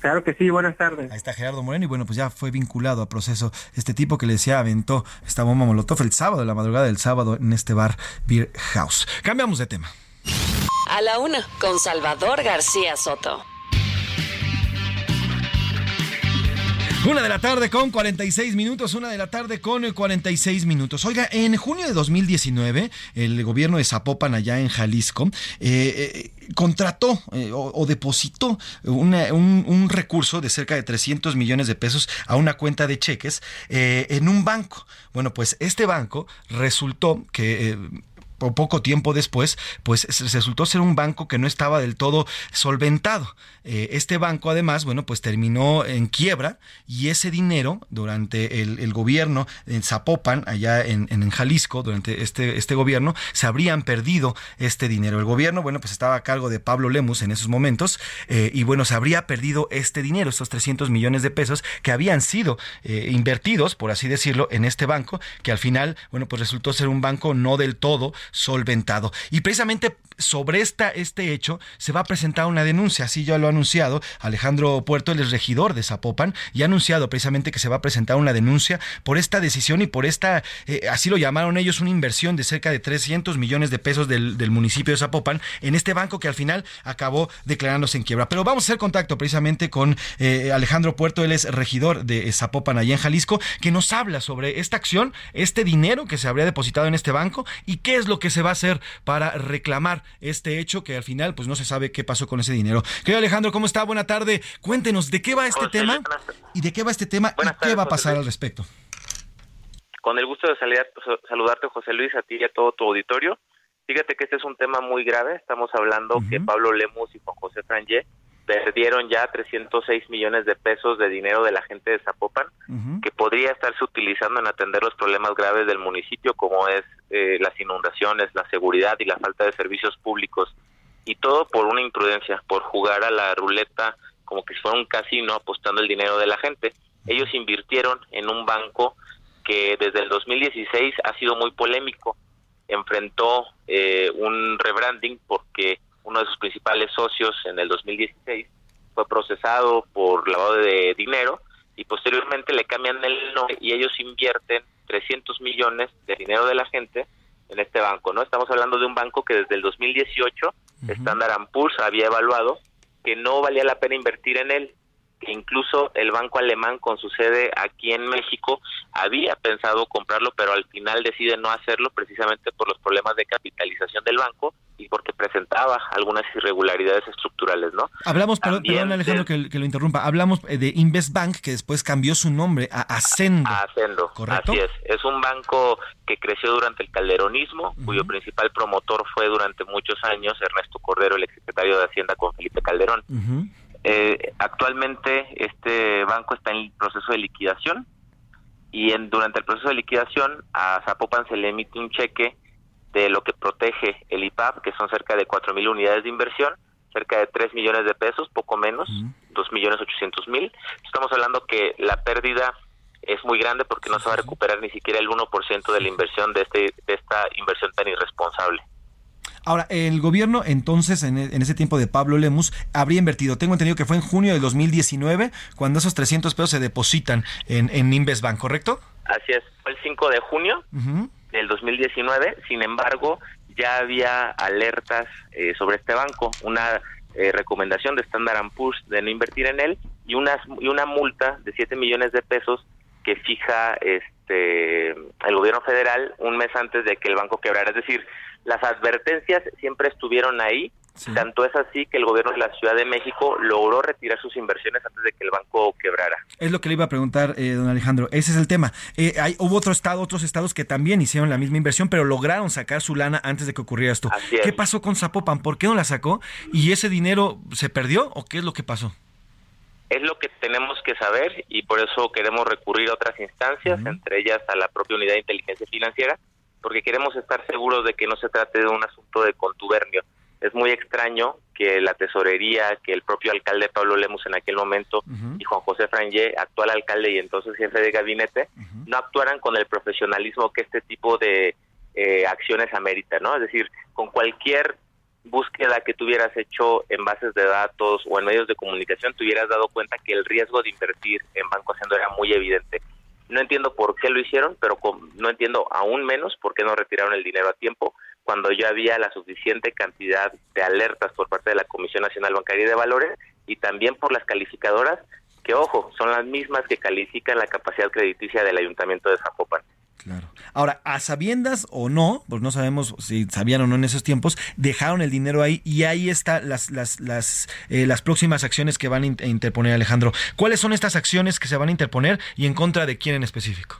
Claro que sí, buenas tardes. Ahí está Gerardo Moreno y bueno, pues ya fue vinculado a proceso este tipo que le decía aventó esta bomba molotov el sábado, la madrugada del sábado en este bar Beer House. Cambiamos de tema. A la una, con Salvador García Soto. Una de la tarde con 46 minutos, una de la tarde con 46 minutos. Oiga, en junio de 2019, el gobierno de Zapopan, allá en Jalisco, eh, eh, contrató eh, o, depositó un, recurso de cerca de 300 millones de pesos a una cuenta de cheques en un banco. Bueno, pues este banco resultó que poco tiempo después, pues resultó ser un banco que no estaba del todo solventado. Eh, este banco, además, bueno, pues terminó en quiebra y ese dinero durante el, gobierno en Zapopan, allá en, Jalisco, durante este, este gobierno, se habrían perdido este dinero. El gobierno, bueno, pues estaba a cargo de Pablo Lemus en esos momentos eh, y bueno, se habría perdido este dinero, estos 300 millones de pesos que habían sido eh, invertidos, por así decirlo, en este banco, que al final, bueno, pues resultó ser un banco no del todo solventado. Y precisamente sobre esta, este hecho se va a presentar una denuncia, así ya lo ha anunciado Alejandro Puerto, el regidor de Zapopan, y ha anunciado precisamente que se va a presentar una denuncia por esta decisión y por esta, eh, así lo llamaron ellos, una inversión de cerca de 300 millones de pesos del, municipio de Zapopan en este banco que al final acabó declarándose en quiebra. Pero vamos a hacer contacto precisamente con eh, Alejandro Puerto, él es regidor de Zapopan allá en Jalisco, que nos habla sobre esta acción, este dinero que se habría depositado en este banco y qué es lo que se va a hacer para reclamar este hecho que al final pues no se sabe qué pasó con ese dinero. Querido Alejandro, ¿cómo está? Buena tarde. Cuéntenos, ¿de qué va este tema? ¿Y de qué va este tema? ¿Y qué va a pasar al respecto? Con el gusto de saludarte, José Luis, a ti y a todo tu auditorio. Fíjate que este es un tema muy grave. Estamos hablando que Pablo Lemus y Juan José Frangé perdieron ya 306 millones de pesos de dinero de la gente de Zapopan, que podría estarse utilizando en atender los problemas graves del municipio, como es eh, las inundaciones, la seguridad y la falta de servicios públicos. Y todo por una imprudencia, por jugar a la ruleta como que si fuera un casino apostando el dinero de la gente. Ellos invirtieron en un banco que desde el 2016 ha sido muy polémico. Enfrentó eh, un rebranding porque uno de sus principales socios en el 2016 fue procesado por lavado de dinero y posteriormente le cambian el nombre y ellos invierten 300 millones de dinero de la gente en este banco, ¿no? Estamos hablando de un banco que desde el 2018 Standard Poor's había evaluado que no valía la pena invertir en él que incluso el banco alemán con su sede aquí en México había pensado comprarlo, pero al final decide no hacerlo precisamente por los problemas de capitalización del banco y porque presentaba algunas irregularidades estructurales, ¿no? Hablamos, perdón, Alejandro que, lo interrumpa, hablamos eh, de Invest Bank que después cambió su nombre a Ascendo. A Ascendo, ¿correcto? Así es, es un banco que creció durante el calderonismo, cuyo principal promotor fue durante muchos años Ernesto Cordero, el exsecretario de Hacienda con Felipe Calderón. Eh, actualmente este banco está en proceso de liquidación y en, durante el proceso de liquidación a Zapopan se le emite un cheque de lo que protege el IPAP, que son cerca de cuatro mil unidades de inversión, cerca de 3 millones de pesos, poco menos, dos millones ochocientos mil. Estamos hablando que la pérdida es muy grande porque no se va a recuperar ni siquiera el 1% de la inversión de, este, de esta inversión tan irresponsable. Ahora, el gobierno entonces, en, ese tiempo de Pablo Lemus, habría invertido, tengo entendido que fue en junio de 2019, cuando esos 300 pesos se depositan en, en Bank, ¿correcto? Así es, fue el 5 de junio del 2019, sin embargo, ya había alertas eh, sobre este banco, una eh, recomendación de Standard Poor's de no invertir en él y una, y una multa de 7 millones de pesos que fija este el gobierno federal un mes antes de que el banco quebrara. Es decir, las advertencias siempre estuvieron ahí, tanto es así que el gobierno de la Ciudad de México logró retirar sus inversiones antes de que el banco quebrara. Es lo que le iba a preguntar, eh, don Alejandro, ese es el tema. Eh, hay, hubo otro estado, otros estados que también hicieron la misma inversión, pero lograron sacar su lana antes de que ocurriera esto. ¿Qué pasó con Zapopan? ¿Por qué no la sacó? ¿Y ese dinero se perdió o qué es lo que pasó? Es lo que tenemos que saber y por eso queremos recurrir a otras instancias, entre ellas a la propia unidad de inteligencia financiera, porque queremos estar seguros de que no se trate de un asunto de contubernio. Es muy extraño que la tesorería, que el propio alcalde Pablo Lemus en aquel momento y Juan José Frangé, actual alcalde y entonces jefe de gabinete, no actuaran con el profesionalismo que este tipo de eh, acciones amerita, ¿no? Es decir, con cualquier búsqueda que tuvieras hecho en bases de datos o en medios de comunicación, te hubieras dado cuenta que el riesgo de invertir en Banco Haciendo era muy evidente. No entiendo por qué lo hicieron, pero no entiendo aún menos por qué no retiraron el dinero a tiempo cuando ya había la suficiente cantidad de alertas por parte de la Comisión Nacional Bancaria y de Valores y también por las calificadoras que, ojo, son las mismas que califican la capacidad crediticia del Ayuntamiento de Zapopan. Claro. Ahora, a sabiendas o no, pues no sabemos si sabían o no en esos tiempos, dejaron el dinero ahí y ahí están las, las, las, eh, las próximas acciones que van a interponer Alejandro. ¿Cuáles son estas acciones que se van a interponer y en contra de quién en específico?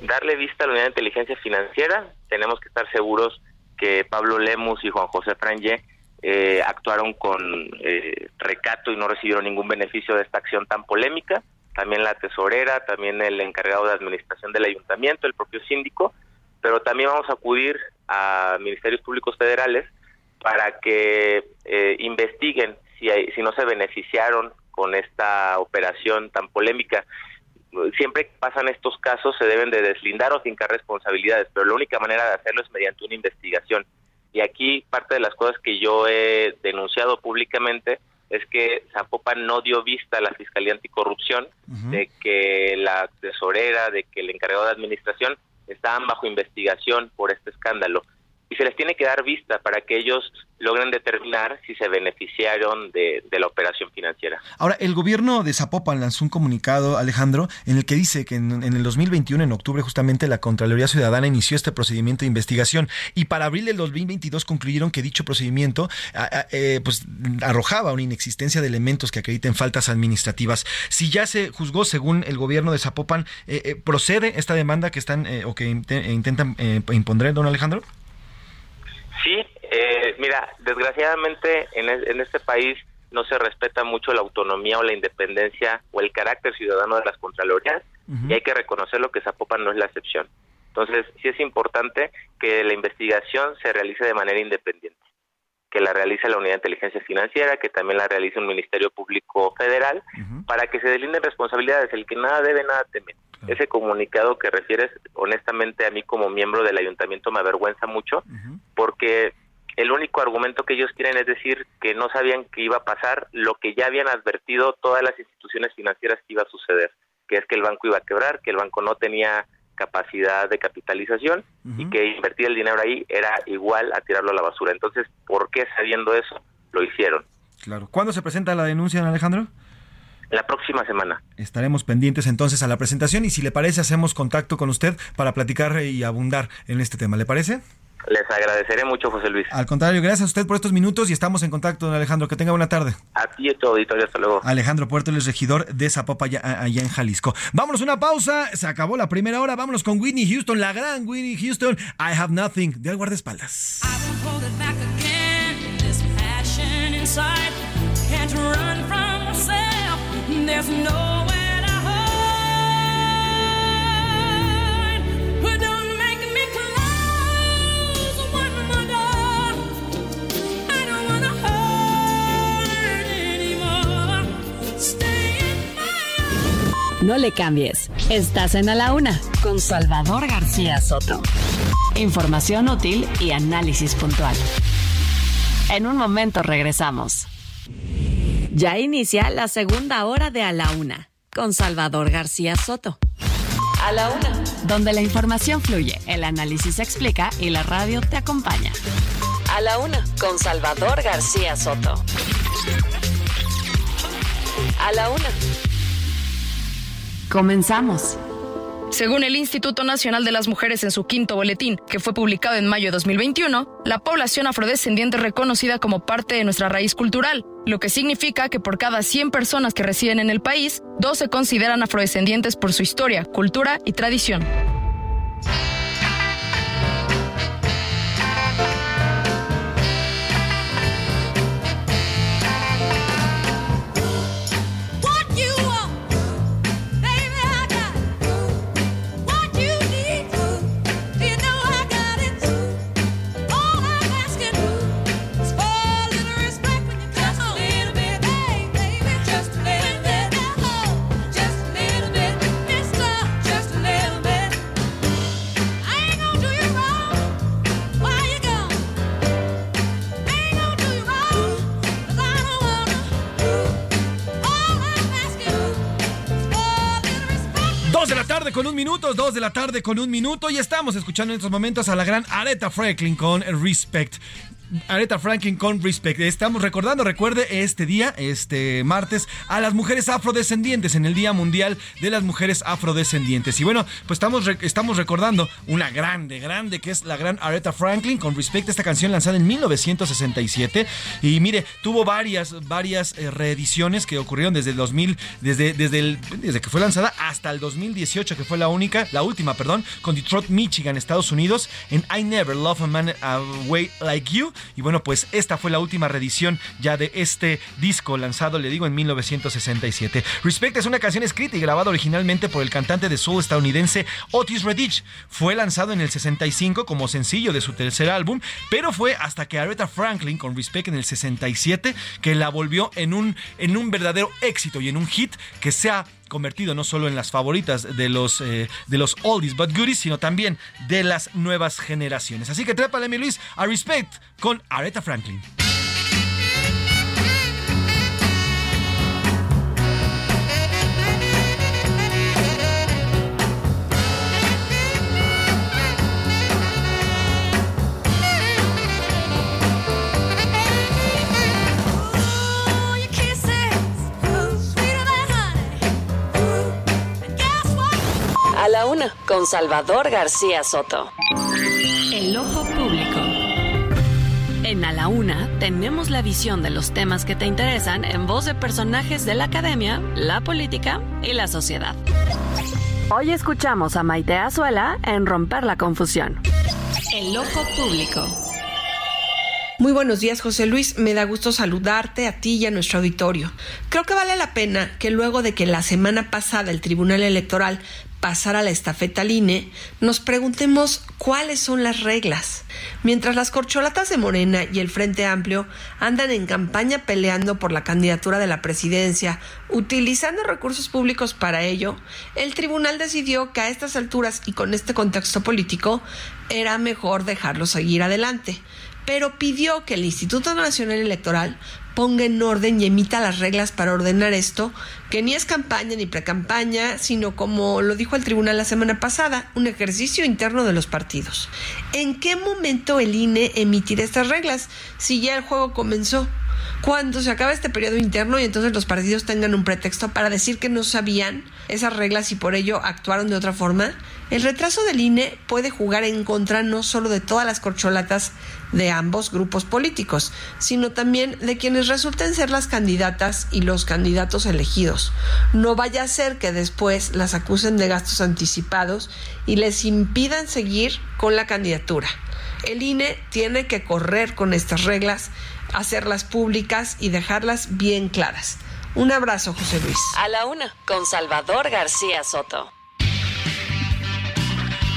Darle vista a la unidad de inteligencia financiera. Tenemos que estar seguros que Pablo Lemus y Juan José Franje eh, actuaron con eh, recato y no recibieron ningún beneficio de esta acción tan polémica también la tesorera, también el encargado de administración del ayuntamiento, el propio síndico, pero también vamos a acudir a ministerios públicos federales para que eh, investiguen si, si no se beneficiaron con esta operación tan polémica. Siempre que pasan estos casos se deben de deslindar o fincar responsabilidades, pero la única manera de hacerlo es mediante una investigación. Y aquí parte de las cosas que yo he denunciado públicamente es que Zapopan no dio vista a la Fiscalía Anticorrupción de que la tesorera, de que el encargado de administración estaban bajo investigación por este escándalo. Y se les tiene que dar vista para que ellos logren determinar si se beneficiaron de, la operación financiera. Ahora, el gobierno de Zapopan lanzó un comunicado, Alejandro, en el que dice que en, el 2021, en octubre, justamente la Contraloría Ciudadana inició este procedimiento de investigación y para abril del 2022 concluyeron que dicho procedimiento eh, pues, arrojaba una inexistencia de elementos que acrediten faltas administrativas. Si ya se juzgó según el gobierno de Zapopan, eh, eh, ¿procede esta demanda que están o que intentan imponer, don Alejandro? Sí, eh, mira, desgraciadamente en, este país no se respeta mucho la autonomía o la independencia o el carácter ciudadano de las Contralorías y hay que reconocer lo que Zapopan no es la excepción. Entonces, sí es importante que la investigación se realice de manera independiente, que la realice la Unidad de Inteligencia Financiera, que también la realice un Ministerio Público Federal, para que se delinden responsabilidades. El que nada debe, nada teme. Ese comunicado que refieres, honestamente, a mí como miembro del ayuntamiento me avergüenza mucho, porque el único argumento que ellos tienen es decir que no sabían que iba a pasar lo que ya habían advertido todas las instituciones financieras que iba a suceder, que es que el banco iba a quebrar, que el banco no tenía capacidad de capitalización y que invertir el dinero ahí era igual a tirarlo a la basura. Entonces, ¿por qué sabiendo eso lo hicieron? Claro. ¿Cuándo se presenta la denuncia, Alejandro? La próxima semana. Estaremos pendientes entonces a la presentación y si le parece hacemos contacto con usted para platicar y abundar en este tema. ¿Le parece? Les agradeceré mucho, José Luis. Al contrario, gracias a usted por estos minutos y estamos en contacto, don Alejandro. Que tenga buena tarde. A ti y a tu auditorio, hasta luego. Alejandro Puerto, el regidor de Zapopa, allá, en Jalisco. Vámonos una pausa, se acabó la primera hora. Vámonos con Whitney Houston, la gran Whitney Houston. I have nothing, de guardaespaldas. There's no No le cambies. Estás en A la Una con Salvador García Soto. Información útil y análisis puntual. En un momento regresamos. Ya inicia la segunda hora de A la Una con Salvador García Soto. A la Una. Donde la información fluye, el análisis se explica y la radio te acompaña. A la Una con Salvador García Soto. A la Una Comenzamos. Según el Instituto Nacional de las Mujeres en su quinto boletín, que fue publicado en mayo de 2021, la población afrodescendiente es reconocida como parte de nuestra raíz cultural, lo que significa que por cada 100 personas que residen en el país, dos se consideran afrodescendientes por su historia, cultura y tradición. Con un minuto, dos de la tarde con un minuto y estamos escuchando en estos momentos a la gran Aretha Franklin con Respect. Aretha Franklin con Respect. Estamos recordando, recuerde, este día, este martes, a las mujeres afrodescendientes en el Día Mundial de las Mujeres Afrodescendientes. Y bueno, pues estamos, estamos recordando una grande, grande, que es la gran Aretha Franklin con Respect, esta canción lanzada en 1967. Y mire, tuvo varias, varias eh, reediciones que ocurrieron desde el 2000, desde, desde, el, desde que fue lanzada hasta el 2018, que fue la única, la última, perdón, con Detroit, Michigan, Estados Unidos, en I Never Love a Man a Way Like You. Y bueno, pues esta fue la última reedición ya de este disco lanzado, le digo, en 1967. Respect es una canción escrita y grabada originalmente por el cantante de soul estadounidense Otis Redditch. Fue lanzado en el 65 como sencillo de su tercer álbum, pero fue hasta que Aretha Franklin con Respect en el 67 que la volvió en un, en un verdadero éxito y en un hit que se ha convertido no solo en las favoritas de los, eh, de los oldies but goodies, sino también de las nuevas generaciones. Así que trépale, mi Luis, a Respect con Aretha Franklin. Una, con Salvador García Soto. El ojo público. En A la Una tenemos la visión de los temas que te interesan en voz de personajes de la academia, la política y la sociedad. Hoy escuchamos a Maite Azuela en Romper la Confusión. El ojo público. Muy buenos días, José Luis. Me da gusto saludarte a ti y a nuestro auditorio. Creo que vale la pena que luego de que la semana pasada el Tribunal Electoral pasara la estafeta al INE, nos preguntemos cuáles son las reglas. Mientras las corcholatas de Morena y el Frente Amplio andan en campaña peleando por la candidatura de la presidencia, utilizando recursos públicos para ello, el tribunal decidió que a estas alturas y con este contexto político era mejor dejarlo seguir adelante pero pidió que el Instituto Nacional Electoral ponga en orden y emita las reglas para ordenar esto, que ni es campaña ni precampaña, sino como lo dijo el tribunal la semana pasada, un ejercicio interno de los partidos. ¿En qué momento el INE emitirá estas reglas si ya el juego comenzó? Cuando se acabe este periodo interno y entonces los partidos tengan un pretexto para decir que no sabían esas reglas y por ello actuaron de otra forma, el retraso del INE puede jugar en contra no solo de todas las corcholatas de ambos grupos políticos, sino también de quienes resulten ser las candidatas y los candidatos elegidos. No vaya a ser que después las acusen de gastos anticipados y les impidan seguir con la candidatura. El INE tiene que correr con estas reglas, hacerlas públicas y dejarlas bien claras. Un abrazo, José Luis. A la una, con Salvador García Soto.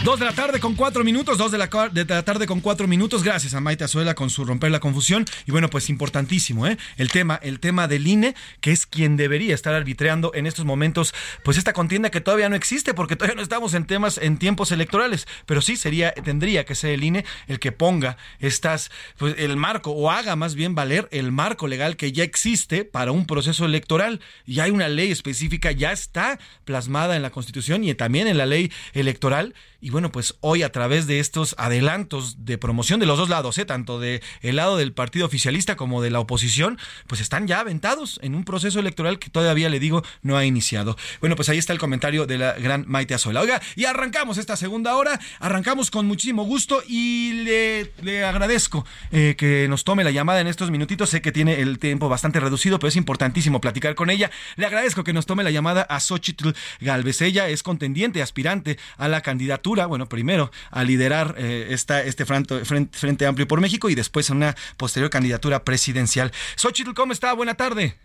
Dos de la tarde con cuatro minutos, dos de la, de la tarde con cuatro minutos. Gracias a Maite Azuela con su romper la confusión. Y bueno, pues importantísimo, ¿eh? El tema, el tema del INE, que es quien debería estar arbitreando en estos momentos, pues esta contienda que todavía no existe, porque todavía no estamos en temas, en tiempos electorales. Pero sí sería, tendría que ser el INE el que ponga estas, pues el marco, o haga más bien valer el marco legal que ya existe para un proceso electoral. Ya hay una ley específica, ya está plasmada en la Constitución y también en la ley electoral y bueno, pues hoy a través de estos adelantos de promoción de los dos lados, ¿eh? tanto del el lado del partido oficialista como de la oposición, pues están ya aventados en un proceso electoral que todavía, le digo, no ha iniciado. Bueno, pues ahí está el comentario de la gran Maite Azuela. Oiga, y arrancamos esta segunda hora, arrancamos con muchísimo gusto y le, le agradezco eh, que nos tome la llamada en estos minutitos. Sé que tiene el tiempo bastante reducido, pero es importantísimo platicar con ella. Le agradezco que nos tome la llamada a Xochitl Galvez. Ella es contendiente, aspirante a la candidatura bueno, primero a liderar eh, esta, este frente, frente, Amplio por México y después a una posterior candidatura presidencial. Xochitl, ¿cómo está? Buena tarde.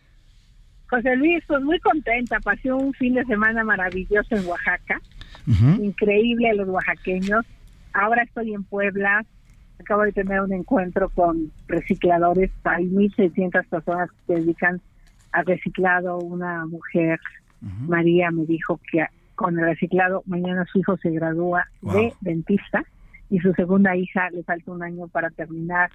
José Luis, pues muy contenta. Pasé un fin de semana maravilloso en Oaxaca. Increíble a los oaxaqueños. Ahora estoy en Puebla. Acabo de tener un encuentro con recicladores. Hay 1.600 personas que se dedican a reciclado. Una mujer, María, me dijo que con el reciclado. Mañana su hijo se gradúa de dentista y su segunda hija le falta un año para terminar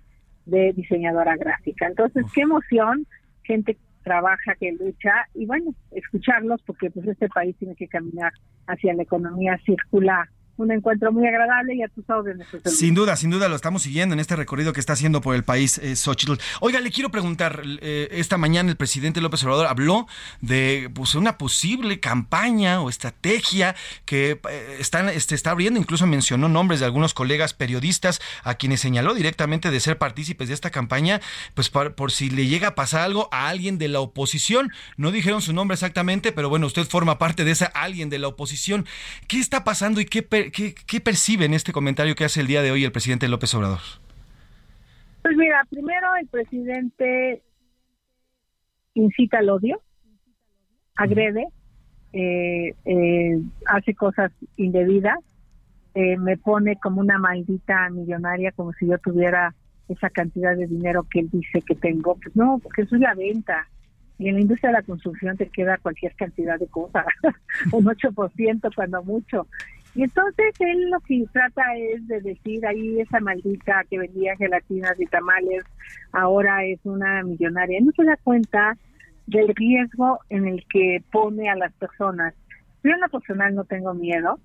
de diseñadora gráfica. Entonces, qué emoción, gente que trabaja, que lucha y bueno, escucharlos porque pues este país tiene que caminar hacia la economía circular un encuentro muy agradable y a tus órdenes. Sin duda, sin duda lo estamos siguiendo en este recorrido que está haciendo por el país eh, Xochitl. Oiga, le quiero preguntar, eh, esta mañana el presidente López Obrador habló de pues, una posible campaña o estrategia que eh, están, este, está abriendo, incluso mencionó nombres de algunos colegas periodistas a quienes señaló directamente de ser partícipes de esta campaña, pues por, por si le llega a pasar algo a alguien de la oposición. No dijeron su nombre exactamente, pero bueno, usted forma parte de esa alguien de la oposición. ¿Qué está pasando y qué qué, percibe en este comentario que hace el día de hoy el presidente López Obrador? Pues mira, primero el presidente incita al odio, agrede, eh, eh, hace cosas indebidas, eh, me pone como una maldita millonaria, como si yo tuviera esa cantidad de dinero que él dice que tengo. Pues no, porque eso es la venta. Y en la industria de la construcción te queda cualquier cantidad de cosas, un 8% cuando mucho. Y entonces él lo que trata es de decir ahí esa maldita que vendía gelatinas y tamales, ahora es una millonaria. No se da cuenta del riesgo en el que pone a las personas. Yo en lo personal no tengo miedo.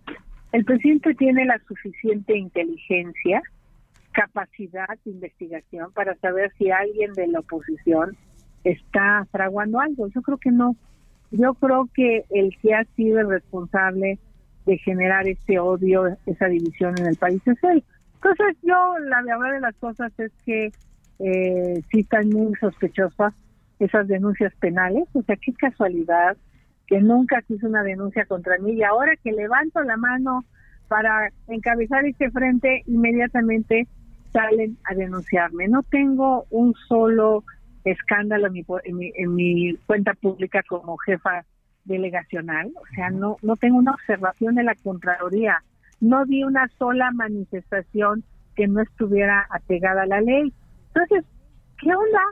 El presidente tiene la suficiente inteligencia, capacidad de investigación para saber si alguien de la oposición está fraguando algo. Yo creo que no. Yo creo que el que ha sido el responsable de generar este odio, esa división en el país es él. Entonces yo, la verdad de las cosas es que eh, sí están muy sospechosas esas denuncias penales, o sea, qué casualidad que nunca se hizo una denuncia contra mí y ahora que levanto la mano para encabezar este frente, inmediatamente salen a denunciarme. No tengo un solo escándalo en mi, en mi, cuenta pública como jefa delegacional, o sea, no, no tengo una observación de la Contraloría, no vi una sola manifestación que no estuviera apegada a la ley. Entonces, ¿qué onda?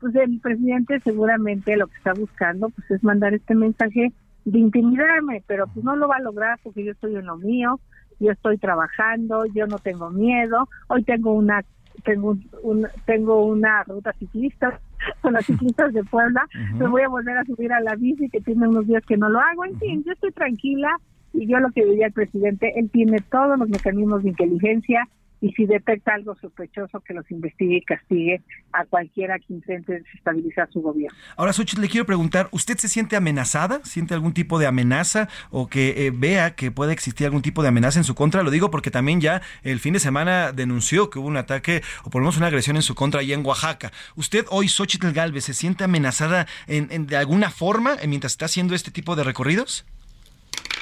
Pues el presidente seguramente lo que está buscando pues es mandar este mensaje de intimidarme, pero pues no lo va a lograr porque yo estoy en lo mío, yo estoy trabajando, yo no tengo miedo, hoy tengo una tengo un, tengo una ruta ciclista con los ciclistas de Puebla, me voy a volver a subir a la bici que tiene unos días que no lo hago, en fin, yo estoy tranquila y yo lo que diría al presidente, él tiene todos los mecanismos de inteligencia, y si detecta algo sospechoso que los investigue y castigue a cualquiera que intente desestabilizar su gobierno. Ahora, Xochitl, le quiero preguntar, ¿usted se siente amenazada? ¿Siente algún tipo de amenaza o que eh, vea que puede existir algún tipo de amenaza en su contra? Lo digo porque también ya el fin de semana denunció que hubo un ataque o por lo menos una agresión en su contra allá en Oaxaca. ¿Usted hoy, Xochitl Galvez, se siente amenazada en, de alguna forma mientras está haciendo este tipo de recorridos?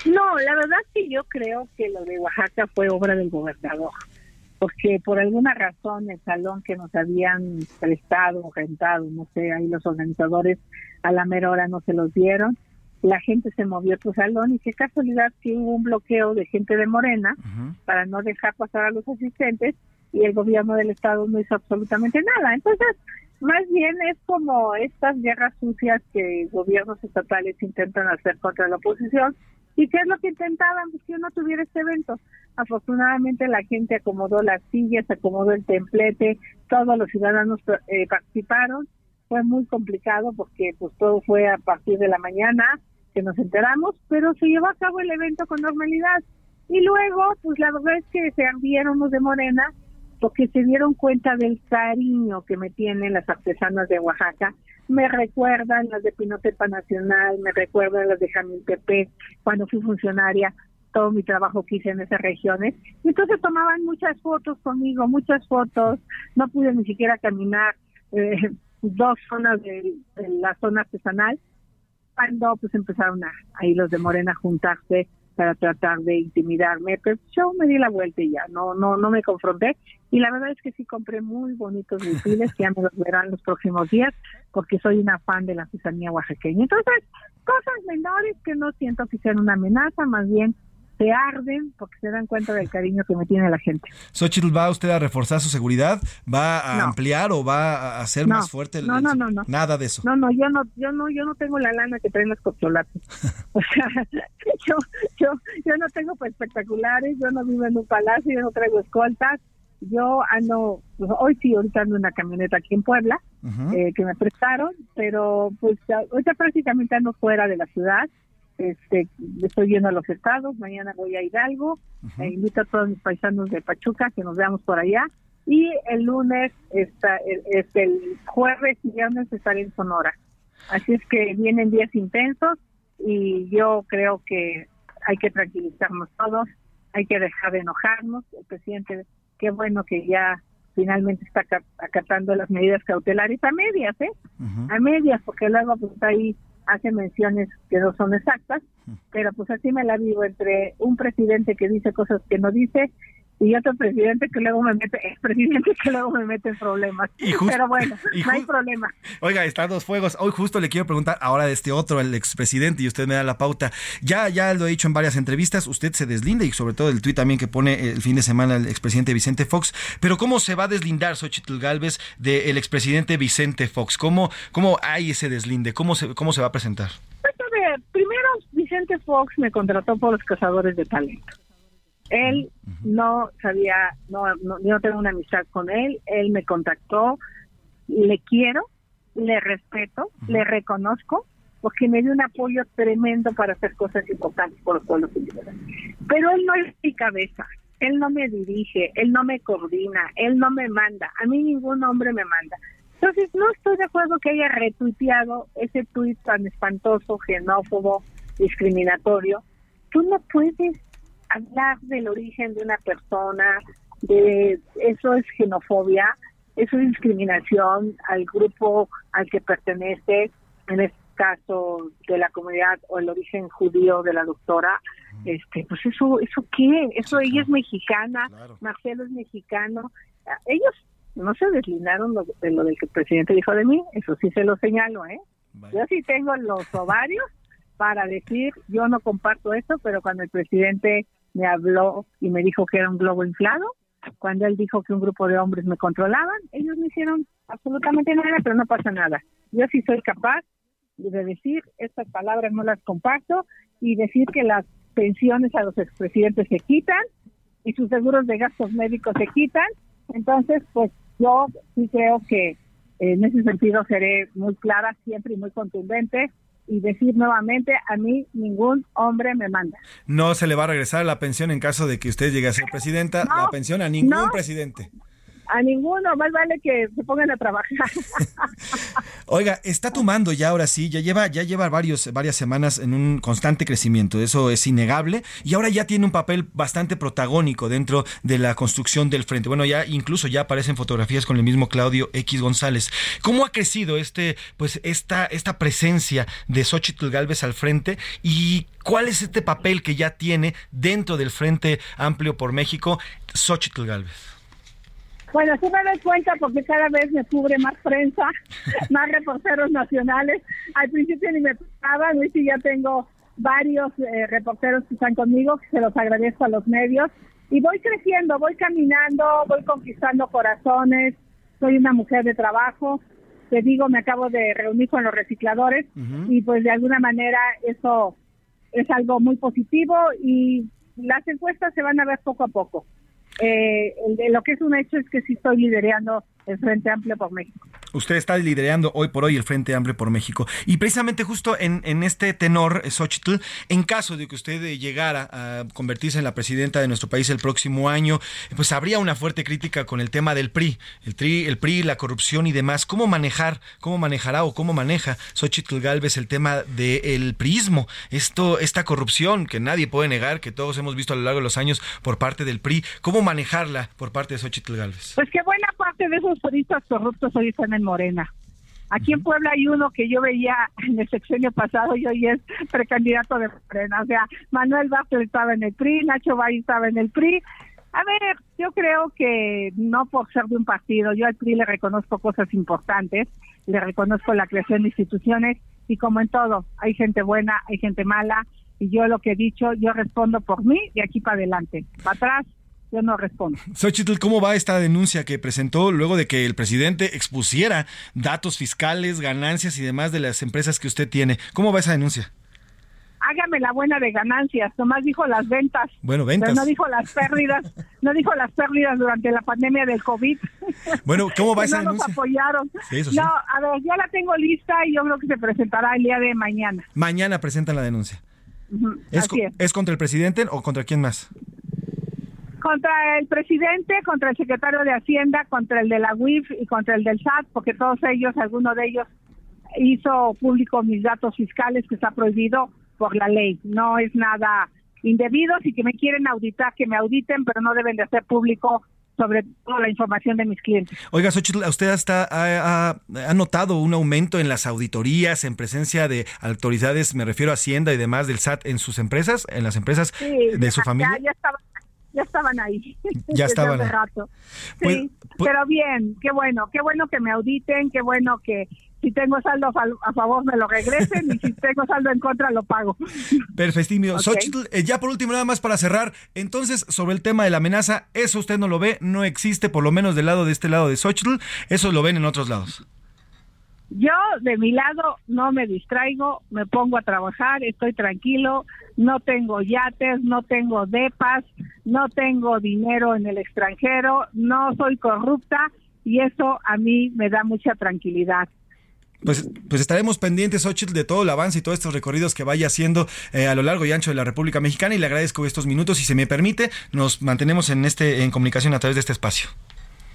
No, la verdad es que yo creo que lo de Oaxaca fue obra del gobernador porque por alguna razón el salón que nos habían prestado, rentado, no sé, ahí los organizadores a la mera hora no se los dieron, la gente se movió a tu salón y qué casualidad que hubo un bloqueo de gente de Morena para no dejar pasar a los asistentes y el gobierno del estado no hizo absolutamente nada. Entonces, más bien es como estas guerras sucias que gobiernos estatales intentan hacer contra la oposición ¿Y qué es lo que intentaban? Pues que no tuviera este evento. Afortunadamente la gente acomodó las sillas, acomodó el templete, todos los ciudadanos eh, participaron. Fue muy complicado porque pues todo fue a partir de la mañana que nos enteramos, pero se llevó a cabo el evento con normalidad. Y luego, pues la verdad es que se ardieron los de Morena porque se dieron cuenta del cariño que me tienen las artesanas de Oaxaca. Me recuerdan las de Pinotepa Nacional, me recuerdan las de Jamiltepec, cuando fui funcionaria, todo mi trabajo que hice en esas regiones. Y entonces tomaban muchas fotos conmigo, muchas fotos, no pude ni siquiera caminar eh, dos zonas de, la zona artesanal, cuando pues empezaron a, ahí los de Morena a juntarse para tratar de intimidarme, pero yo me di la vuelta y ya, no, no, no me confronté. Y la verdad es que sí compré muy bonitos misiles, que ya me los verán los próximos días, porque soy una fan de la artesanía oaxaqueña. Entonces, cosas menores que no siento que sean una amenaza, más bien se arden porque se dan cuenta del cariño que me tiene la gente. Xochitl, ¿va usted a reforzar su seguridad? ¿Va a ampliar o va a hacer más fuerte el, no, no, no, no, Nada de eso. No, no, yo no, yo no, yo no tengo la lana que traen los copcholates. o sea, yo, yo, yo no tengo espectaculares, yo no vivo en un palacio, yo no traigo escoltas. Yo ando, pues, hoy sí, ahorita ando en una camioneta aquí en Puebla, eh, que me prestaron, pero pues ahorita prácticamente ando fuera de la ciudad este, estoy yendo a los estados, mañana voy a Hidalgo, e invito a todos mis paisanos de Pachuca que nos veamos por allá. Y el lunes, está, el, el jueves y viernes estaré en Sonora. Así es que vienen días intensos y yo creo que hay que tranquilizarnos todos, hay que dejar de enojarnos. El presidente, qué bueno que ya finalmente está acatando las medidas cautelares a medias, ¿eh? A medias, porque luego pues ahí hace menciones que no son exactas, pero pues así me la vivo entre un presidente que dice cosas que no dice y otro presidente que luego me mete, presidente que luego me mete en problemas. Pero bueno, no hay problema. Oiga, están dos fuegos. Hoy justo le quiero preguntar ahora de este otro, el expresidente, y usted me da la pauta. Ya, ya lo he dicho en varias entrevistas, usted se deslinda y sobre todo el tuit también que pone el fin de semana el expresidente Vicente Fox. Pero ¿cómo se va a deslindar Xochitl Galvez del expresidente Vicente Fox? ¿Cómo, ¿Cómo hay ese deslinde? ¿Cómo se, cómo se va a presentar? Pues a ver, primero Vicente Fox me contrató por los cazadores de talento. Él no sabía, no, no, yo tengo una amistad con él, él me contactó, le quiero, le respeto, le reconozco, porque me dio un apoyo tremendo para hacer cosas importantes por los pueblos indígenas. Pero él no es mi cabeza, él no me dirige, él no me coordina, él no me manda, a mí ningún hombre me manda. Entonces no estoy de acuerdo que haya retuiteado ese tuit tan espantoso, xenófobo, discriminatorio, tú no puedes hablar del origen de una persona, de eso es xenofobia, eso es discriminación al grupo al que pertenece, en este caso de la comunidad o el origen judío de la doctora, este, pues eso, eso qué, eso ella es mexicana, Marcelo es mexicano, ellos no se deslindaron de lo del que el presidente dijo de mí, eso sí se lo señalo, ¿eh? Yo sí tengo los ovarios para decir, yo no comparto eso, pero cuando el presidente me habló y me dijo que era un globo inflado, cuando él dijo que un grupo de hombres me controlaban, ellos no hicieron absolutamente nada, pero no pasa nada. Yo sí soy capaz de decir estas palabras no las comparto y decir que las pensiones a los expresidentes se quitan y sus seguros de gastos médicos se quitan. Entonces, pues yo sí creo que en ese sentido seré muy clara siempre y muy contundente y decir nuevamente, a mí ningún hombre me manda. No se le va a regresar la pensión en caso de que usted llegue a ser presidenta, la pensión a ningún presidente. A ninguno, más vale que se pongan a trabajar. Oiga, está tomando ya ahora sí, ya lleva, ya lleva varios, varias semanas en un constante crecimiento, eso es innegable, y ahora ya tiene un papel bastante protagónico dentro de la construcción del frente. Bueno, ya incluso ya aparecen fotografías con el mismo Claudio X González. ¿Cómo ha crecido este, pues, esta, esta presencia de Xochitl Galvez al frente y cuál es este papel que ya tiene dentro del Frente Amplio por México Xochitl Galvez? Bueno, sí me doy cuenta porque cada vez me cubre más prensa, más reporteros nacionales. Al principio ni me tocaban, hoy sí ya tengo varios eh, reporteros que están conmigo, que se los agradezco a los medios. Y voy creciendo, voy caminando, voy conquistando corazones. Soy una mujer de trabajo. Te digo, me acabo de reunir con los recicladores y pues de alguna manera eso es algo muy positivo y las encuestas se van a ver poco a poco eh, lo que es un hecho es que sí estoy liderando el Frente Amplio por México. Usted está liderando hoy por hoy el Frente Amplio por México. Y precisamente justo en, en este tenor, eh, Xochitl, en caso de que usted eh, llegara a convertirse en la presidenta de nuestro país el próximo año, pues habría una fuerte crítica con el tema del PRI, el, tri, el PRI, la corrupción y demás. ¿Cómo manejar, cómo manejará o cómo maneja Xochitl Galvez el tema del priismo? Esto, esta corrupción que nadie puede negar, que todos hemos visto a lo largo de los años por parte del PRI. ¿Cómo manejarla por parte de Xochitl Galvez? Pues qué buena parte de esos periodistas corruptos hoy están en Morena. Aquí en Puebla hay uno que yo veía en el sexenio pasado y hoy es precandidato de Morena. O sea, Manuel Vázquez estaba en el PRI, Nacho Valle estaba en el PRI. A ver, yo creo que no por ser de un partido, yo al PRI le reconozco cosas importantes, le reconozco la creación de instituciones y como en todo, hay gente buena, hay gente mala y yo lo que he dicho, yo respondo por mí de aquí para adelante. Para atrás, yo no respondo. Xochitl, ¿cómo va esta denuncia que presentó luego de que el presidente expusiera datos fiscales, ganancias y demás de las empresas que usted tiene? ¿Cómo va esa denuncia? Hágame la buena de ganancias, nomás dijo las ventas. Bueno, ventas. Pero no dijo las pérdidas, no dijo las pérdidas durante la pandemia del COVID. Bueno, ¿cómo va esa no denuncia? nos apoyaron. Sí, eso sí. No, a ver, ya la tengo lista y yo creo que se presentará el día de mañana. Mañana presentan la denuncia. Ujú, ¿Es, así co- es. ¿Es contra el presidente o contra quién más? Contra el presidente, contra el secretario de Hacienda, contra el de la UIF y contra el del SAT, porque todos ellos, alguno de ellos hizo público mis datos fiscales que está prohibido por la ley. No es nada indebido. Si que me quieren auditar, que me auditen, pero no deben de hacer público sobre todo la información de mis clientes. Oiga, Xochitl, ¿usted hasta ha, ha- ha notado un aumento en las auditorías, en presencia de autoridades, me refiero a Hacienda y demás del SAT en sus empresas, en las empresas Sí, de su familia? Ya, ya estaban, ya estaban ahí. Ya estaban hace rato. Pues- Sí, pues- pero bien, qué bueno, qué bueno que me auditen, qué bueno que si tengo saldo a favor me lo regresen y si tengo saldo en contra lo pago. Perfectísimo. Ok. Xochitl, eh, ya por último, nada más para cerrar. Entonces, sobre el tema de la amenaza, eso usted no lo ve, no existe, por lo menos del lado de este lado de Xochitl, eso lo ven en otros lados. Yo de mi lado no me distraigo, me pongo a trabajar, estoy tranquilo, no tengo yates, no tengo depas, no tengo dinero en el extranjero, no soy corrupta y eso a mí me da mucha tranquilidad. Pues, pues estaremos pendientes, Xochitl, de todo el avance y todos estos recorridos que vaya haciendo eh, a lo largo y ancho de la República Mexicana y le agradezco estos minutos. Si se me permite, nos mantenemos en este en comunicación a través de este espacio.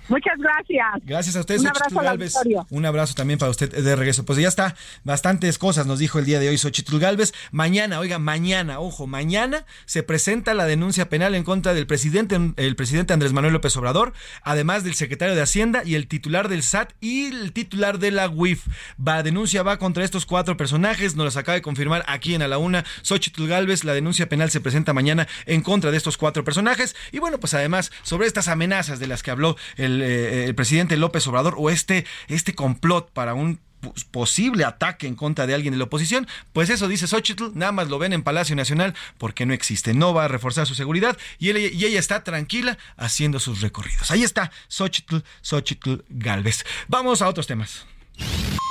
Muchas gracias. Gracias a ustedes, Un abrazo Galvez. Un abrazo también para usted de regreso. Pues ya está, bastantes cosas nos dijo el día de hoy Xochitl Galvez. Mañana, oiga, mañana, ojo, mañana se presenta la denuncia penal en contra del presidente, el presidente Andrés Manuel López Obrador, además del secretario de Hacienda y el titular del SAT y el titular de la UIF. La denuncia va contra estos cuatro personajes, nos las acaba de confirmar aquí en A la Una. Xochitl Galvez, la denuncia penal se presenta mañana en contra de estos cuatro personajes. Y bueno, pues además, sobre estas amenazas de las que habló el eh, el presidente López Obrador o este, este complot para un posible ataque en contra de alguien de la oposición, pues eso dice Xochitl, nada más lo ven en Palacio Nacional porque no existe, no va a reforzar su seguridad y, y ella está tranquila haciendo sus recorridos. Ahí está Xochitl, Xochitl Galvez. Vamos a otros temas.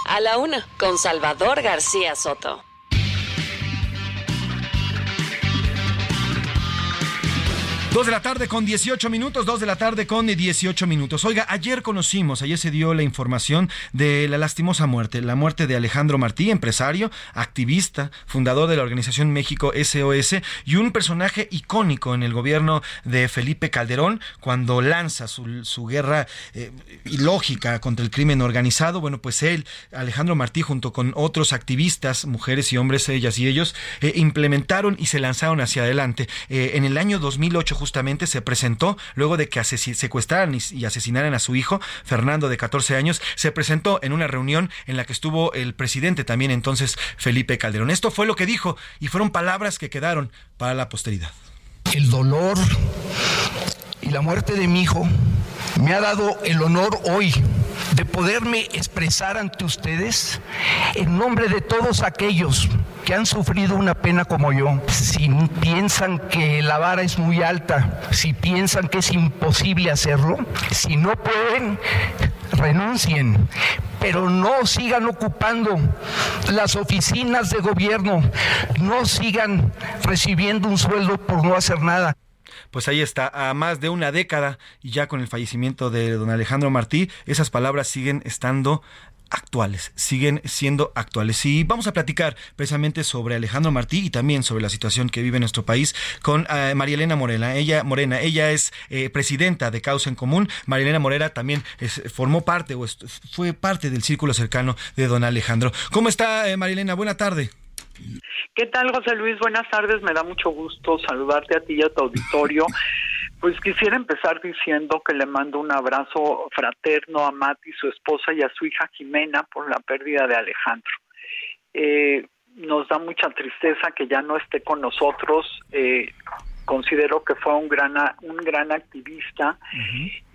A la una, con Salvador García Soto. Dos de la tarde con 18 minutos, dos de la tarde con 18 minutos. Oiga, ayer conocimos, ayer se dio la información de la lastimosa muerte, la muerte de Alejandro Martí, empresario, activista, fundador de la organización México SOS y un personaje icónico en el gobierno de Felipe Calderón cuando lanza su, guerra eh, ilógica contra el crimen organizado. Bueno, pues él, Alejandro Martí, junto con otros activistas, mujeres y hombres, ellas y ellos, eh, implementaron y se lanzaron hacia adelante. Eh, en el año 2008, justamente se presentó luego de que secuestraran y asesinaran a su hijo, Fernando, de 14 años, se presentó en una reunión en la que estuvo el presidente también entonces, Felipe Calderón. Esto fue lo que dijo y fueron palabras que quedaron para la posteridad. El dolor y la muerte de mi hijo me ha dado el honor hoy de poderme expresar ante ustedes en nombre de todos aquellos que han sufrido una pena como yo. Si piensan que la vara es muy alta, si piensan que es imposible hacerlo, si no pueden, renuncien, pero no sigan ocupando las oficinas de gobierno, no sigan recibiendo un sueldo por no hacer nada pues ahí está, a más de una década y ya con el fallecimiento de don Alejandro Martí, esas palabras siguen estando actuales, siguen siendo actuales. Y vamos a platicar precisamente sobre Alejandro Martí y también sobre la situación que vive nuestro país con eh, María Elena Morena. Ella, Morena, ella es eh, presidenta de Causa en Común. María Elena Morena también formó parte o fue parte del círculo cercano de don Alejandro. ¿Cómo está, eh, María Elena? Buena tarde. ¿Qué tal, José Luis? Buenas tardes. Me da mucho gusto saludarte a ti y a tu auditorio. Pues quisiera empezar diciendo que le mando un abrazo fraterno a Mati, su esposa, y a su hija Jimena por la pérdida de Alejandro. Eh, nos da mucha tristeza que ya no esté con nosotros. Eh, considero que fue un gran, un gran activista.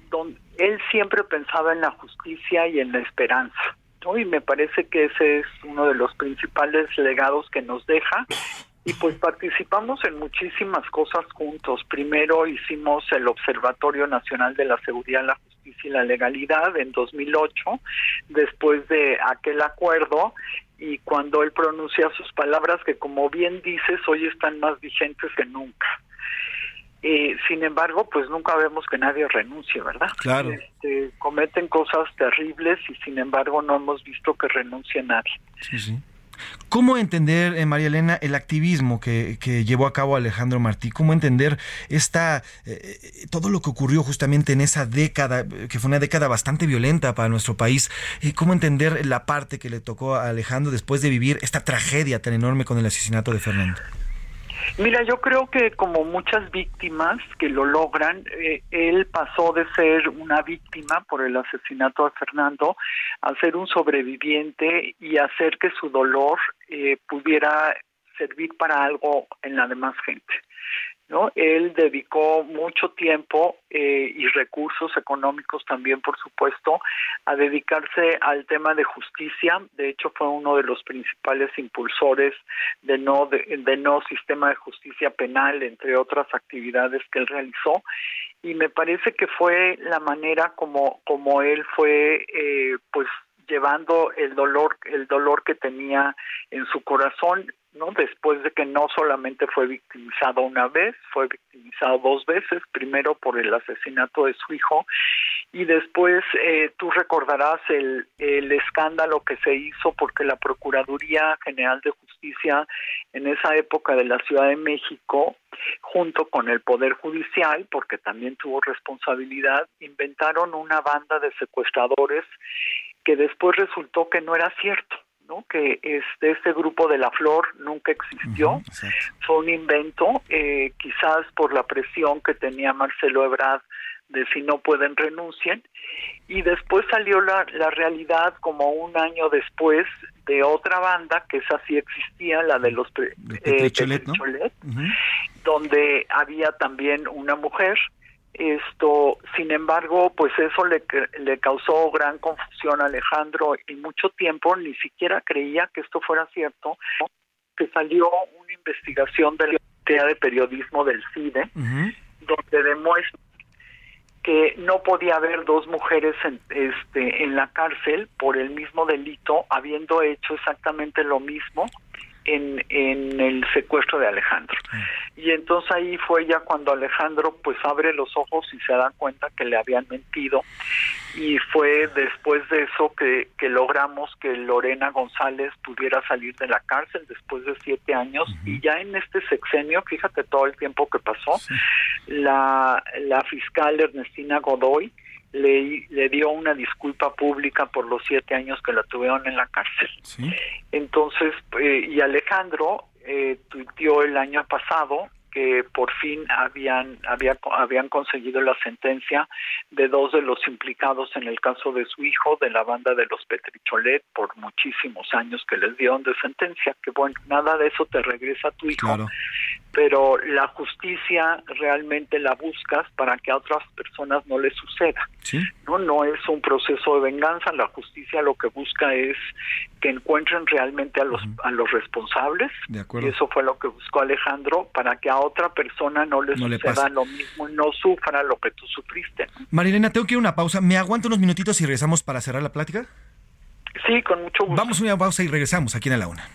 donde él siempre pensaba en la justicia y en la esperanza y me parece que ese es uno de los principales legados que nos deja. Y pues participamos en muchísimas cosas juntos. Primero hicimos el Observatorio Nacional de la Seguridad, la Justicia y la Legalidad en 2008, después de aquel acuerdo y cuando él pronuncia sus palabras que como bien dices hoy están más vigentes que nunca. Eh, sin embargo, pues nunca vemos que nadie renuncie, ¿verdad? Claro. Este, cometen cosas terribles y sin embargo no hemos visto que renuncie nadie. Sí, sí. ¿Cómo entender, eh, María Elena, el activismo que, llevó a cabo Alejandro Martí? ¿Cómo entender esta, eh, todo lo que ocurrió justamente en esa década, que fue una década bastante violenta para nuestro país? ¿Cómo entender la parte que le tocó a Alejandro después de vivir esta tragedia tan enorme con el asesinato de Fernando? Mira, yo creo que como muchas víctimas que lo logran, eh, él pasó de ser una víctima por el asesinato de Fernando a ser un sobreviviente y hacer que su dolor eh, pudiera servir para algo en la demás gente. ¿No? Él dedicó mucho tiempo eh, y recursos económicos también, por supuesto, a dedicarse al tema de justicia. De hecho, fue uno de los principales impulsores de no de, no sistema de justicia penal, entre otras actividades que él realizó. Y me parece que fue la manera como como él fue, eh, pues llevando el dolor el dolor que tenía en su corazón no después de que no solamente fue victimizado una vez fue victimizado dos veces, primero por el asesinato de su hijo y después eh, tú recordarás el escándalo que se hizo porque la Procuraduría General de Justicia en esa época de la Ciudad de México, junto con el Poder Judicial, porque también tuvo responsabilidad, inventaron una banda de secuestradores que después resultó que no era cierto. ¿no? que este, este grupo de la flor nunca existió, fue un invento, eh, quizás por la presión que tenía Marcelo Ebrard de si no pueden renuncien y después salió la, la realidad como un año después de otra banda que esa sí existía la de los eh, donde había también una mujer esto sin embargo pues eso le, le causó gran confusión a Alejandro y mucho tiempo ni siquiera creía que esto fuera cierto que salió una investigación de la de periodismo del CIDE donde demuestra que no podía haber dos mujeres en, este, en la cárcel por el mismo delito, habiendo hecho exactamente lo mismo en, en el secuestro de Alejandro. Y entonces ahí fue ya cuando Alejandro pues abre los ojos y se da cuenta que le habían mentido. Y fue después de eso que, que logramos que Lorena González pudiera salir de la cárcel después de siete años. Y ya en este sexenio, fíjate todo el tiempo que pasó, la, la fiscal Ernestina Godoy le, le dio una disculpa pública por los siete años que la tuvieron en la cárcel. Entonces, eh, y Alejandro eh, tuiteó el año pasado que por fin habían había, habían conseguido la sentencia de dos de los implicados en el caso de su hijo de la banda de los Petricholet por muchísimos años que les dieron de sentencia que bueno nada de eso te regresa a tu hijo pero la justicia realmente la buscas para que a otras personas no les suceda. No no es un proceso de venganza la justicia lo que busca es que encuentren realmente a los a los responsables. Y eso fue lo que buscó Alejandro para que a otra persona no le suceda lo mismo y no sufra lo que tú sufriste Marilena tengo que ir a una pausa. Me aguanto unos minutitos y regresamos para cerrar la plática sí con mucho gusto. Vamos a una pausa y regresamos aquí en la una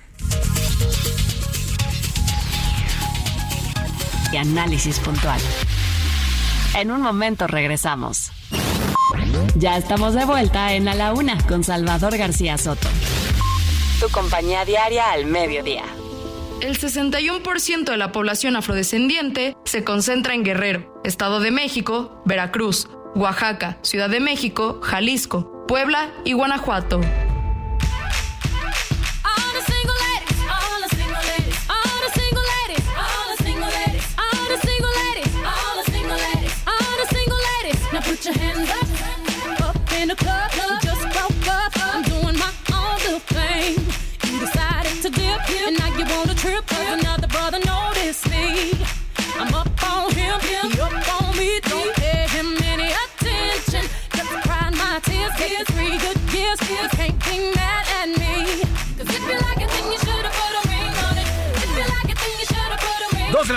y análisis puntual. En un momento regresamos. Ya estamos de vuelta en A la Una con Salvador García Soto. Tu compañía diaria al mediodía. El 61% de la población afrodescendiente se concentra en Guerrero, Estado de México, Veracruz, Oaxaca, Ciudad de México, Jalisco, Puebla y Guanajuato. your hands up, up in the club.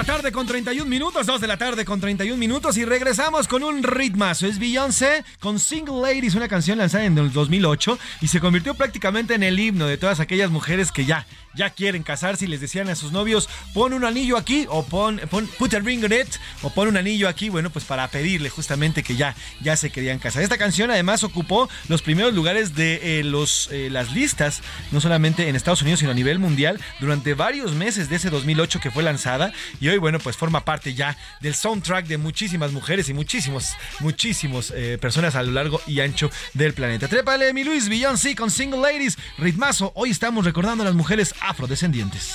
La tarde con 31 minutos, dos de la tarde con 31 minutos y regresamos con un ritmazo. Es Beyoncé con Single Ladies, una canción lanzada en el 2008 y se convirtió prácticamente en el himno de todas aquellas mujeres que ya ya quieren casarse y les decían a sus novios, pon un anillo aquí o pon, pon put a ring on it o pon un anillo aquí, bueno, pues para pedirle justamente que ya, ya se querían casar. Esta canción además ocupó los primeros lugares de eh, los, eh, las listas, no solamente en Estados Unidos, sino a nivel mundial, durante varios meses de ese 2008 que fue lanzada y hoy, bueno, pues forma parte ya del soundtrack de muchísimas mujeres y muchísimos, muchísimos eh, personas a lo largo y ancho del planeta. Trépale, mi Luis Beyoncé con Single Ladies, ritmazo. Hoy estamos recordando a las mujeres afrodescendientes.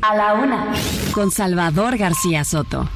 A la una, con Salvador García Soto.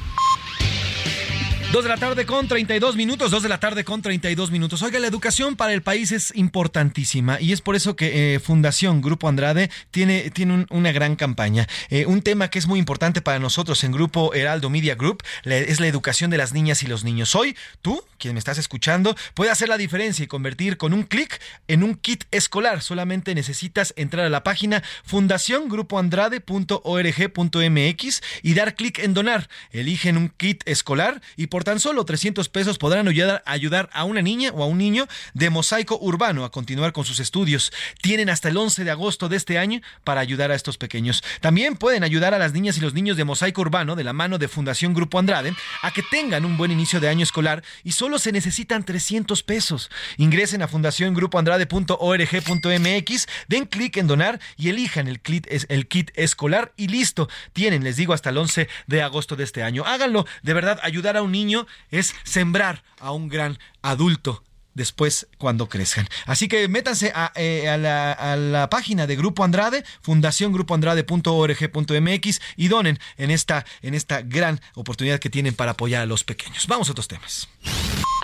Dos de la tarde con 32 minutos, dos de la tarde con 32 minutos. Oiga, la educación para el país es importantísima y es por eso que eh, Fundación Grupo Andrade tiene, tiene una gran campaña. Eh, un tema que es muy importante para nosotros en Grupo Heraldo Media Group es la educación de las niñas y los niños. Hoy, tú, quien me estás escuchando, puede hacer la diferencia y convertir con un clic en un kit escolar. Solamente necesitas entrar a la página fundaciongrupoandrade.org.mx y dar clic en donar. Eligen un kit escolar y por tan solo 300 pesos podrán ayudar, ayudar a una niña o a un niño de mosaico urbano a continuar con sus estudios. Tienen hasta el 11 de agosto de este año para ayudar a estos pequeños. También pueden ayudar a las niñas y los niños de mosaico urbano de la mano de Fundación Grupo Andrade a que tengan un buen inicio de año escolar y solo se necesitan 300 pesos. Ingresen a fundaciongrupoandrade.org.mx, den clic en donar y elijan el kit, el kit escolar y listo. Tienen, les digo, hasta el 11 de agosto de este año. Háganlo, de verdad, ayudar a un niño es sembrar a un gran adulto después cuando crezcan. Así que métanse a, eh, la, página de Grupo Andrade, fundaciongrupoandrade.org.mx y donen en esta, en esta gran oportunidad que tienen para apoyar a los pequeños. Vamos a otros temas.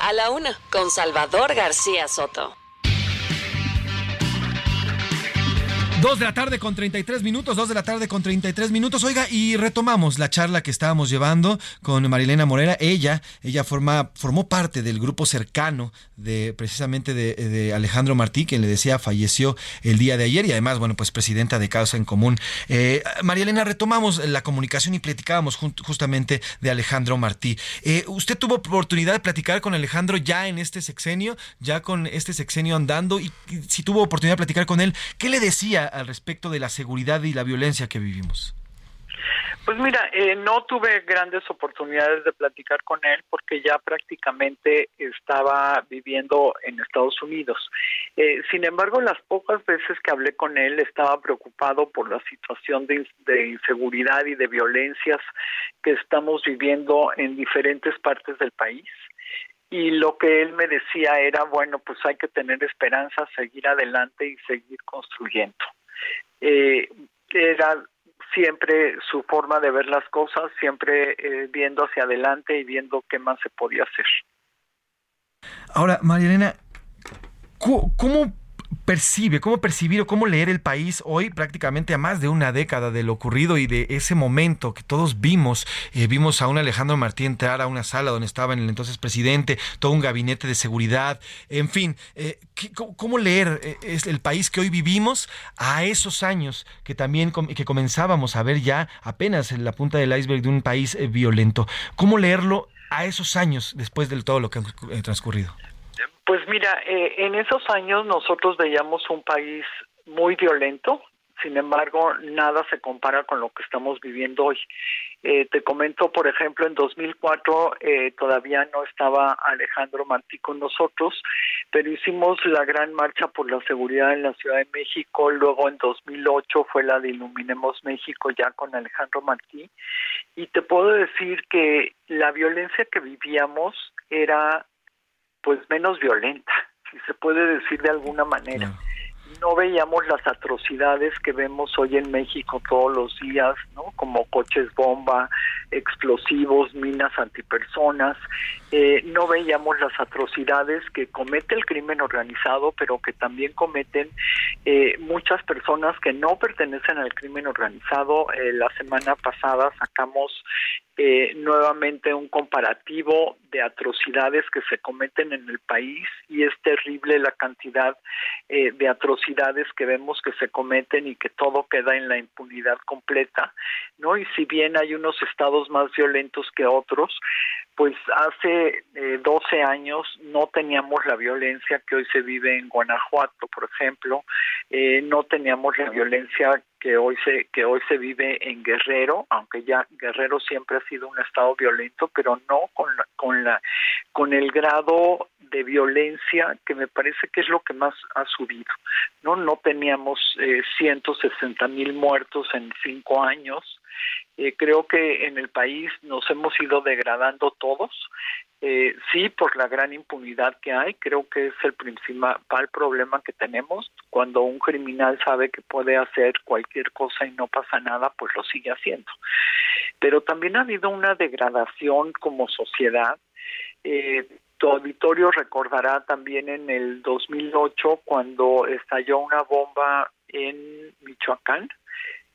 A la una, con Salvador García Soto. Dos de la tarde con 33 minutos, dos de la tarde con 33 minutos. Oiga, y retomamos la charla que estábamos llevando con Marilena Morera. Ella, ella forma, formó parte del grupo cercano de precisamente de, de, Alejandro Martí, que le decía falleció el día de ayer y además, bueno, pues presidenta de Causa en Común. Eh, María Elena, retomamos la comunicación y platicábamos justamente de Alejandro Martí. Eh, ¿Usted tuvo oportunidad de platicar con Alejandro ya en este sexenio, ya con este sexenio andando? Y, y si tuvo oportunidad de platicar con él, ¿qué le decía al respecto de la seguridad y la violencia que vivimos? Pues mira, eh, no tuve grandes oportunidades de platicar con él porque ya prácticamente estaba viviendo en Estados Unidos. Eh, sin embargo, las pocas veces que hablé con él estaba preocupado por la situación de, de inseguridad y de violencias que estamos viviendo en diferentes partes del país y lo que él me decía era, bueno, pues hay que tener esperanza, seguir adelante y seguir construyendo. Eh, era siempre su forma de ver las cosas, siempre eh, viendo hacia adelante y viendo qué más se podía hacer. Ahora, María Elena, ¿cómo percibe, cómo percibir o cómo leer el país hoy prácticamente a más de una década de lo ocurrido y de ese momento que todos vimos, eh, vimos a un Alejandro Martí entrar a una sala donde estaba el entonces presidente, todo un gabinete de seguridad, en fin, eh, ¿cómo, leer eh, el país que hoy vivimos a esos años que también que comenzábamos a ver ya apenas en la punta del iceberg de un país violento? ¿Cómo leerlo a esos años después de todo lo que ha transcurrido? Pues mira, eh, en esos años nosotros veíamos un país muy violento, sin embargo, nada se compara con lo que estamos viviendo hoy. Eh, te comento, por ejemplo, en 2004 eh, todavía no estaba Alejandro Martí con nosotros, pero hicimos la gran marcha por la seguridad en la Ciudad de México. Luego, en 2008 fue la de Iluminemos México ya con Alejandro Martí. Y te puedo decir que la violencia que vivíamos era pues menos violenta, si se puede decir de alguna manera. No veíamos las atrocidades que vemos hoy en México todos los días, ¿no? Como coches bomba, explosivos, minas antipersonas. Eh, no veíamos las atrocidades que comete el crimen organizado, pero que también cometen eh, muchas personas que no pertenecen al crimen organizado. Eh, la semana pasada sacamos eh, nuevamente un comparativo de atrocidades que se cometen en el país y es terrible la cantidad eh, de atrocidades que vemos que se cometen y que todo queda en la impunidad completa, ¿no? Y si bien hay unos estados más violentos que otros, pues hace eh, 12 años no teníamos la violencia que hoy se vive en Guanajuato, por ejemplo, eh, no teníamos la violencia que hoy se que hoy se vive en Guerrero, aunque ya Guerrero siempre ha sido un estado violento, pero no con la, con la con el grado de violencia que me parece que es lo que más ha subido. No no teníamos eh, 160 mil muertos en cinco años. Eh, creo que en el país nos hemos ido degradando todos. Eh, sí, por la gran impunidad que hay, creo que es el principal problema que tenemos. Cuando un criminal sabe que puede hacer cualquier cosa y no pasa nada, pues lo sigue haciendo. Pero también ha habido una degradación como sociedad. Eh, tu auditorio recordará también en el 2008 cuando estalló una bomba en Michoacán,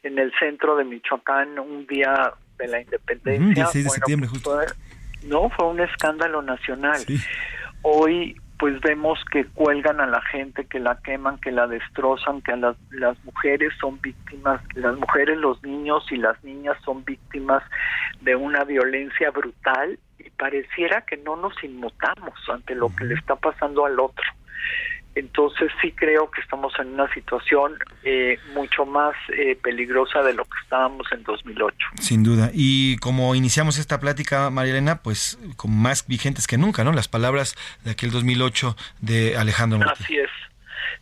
en el centro de Michoacán, un día de la independencia. -huh, 16 de bueno, septiembre, justo. Fue, no, fue un escándalo nacional. Sí. Hoy pues vemos que cuelgan a la gente, que la queman, que la destrozan, que las, las mujeres son víctimas, las mujeres, los niños y las niñas son víctimas de una violencia brutal y pareciera que no nos inmutamos ante lo que le está pasando al otro. Entonces sí creo que estamos en una situación eh, mucho más eh, peligrosa de lo que estábamos en 2008. Sin duda. Y como iniciamos esta plática, María Elena, pues con más vigentes que nunca, ¿no? Las palabras de aquel 2008 de Alejandro Martí. Así es.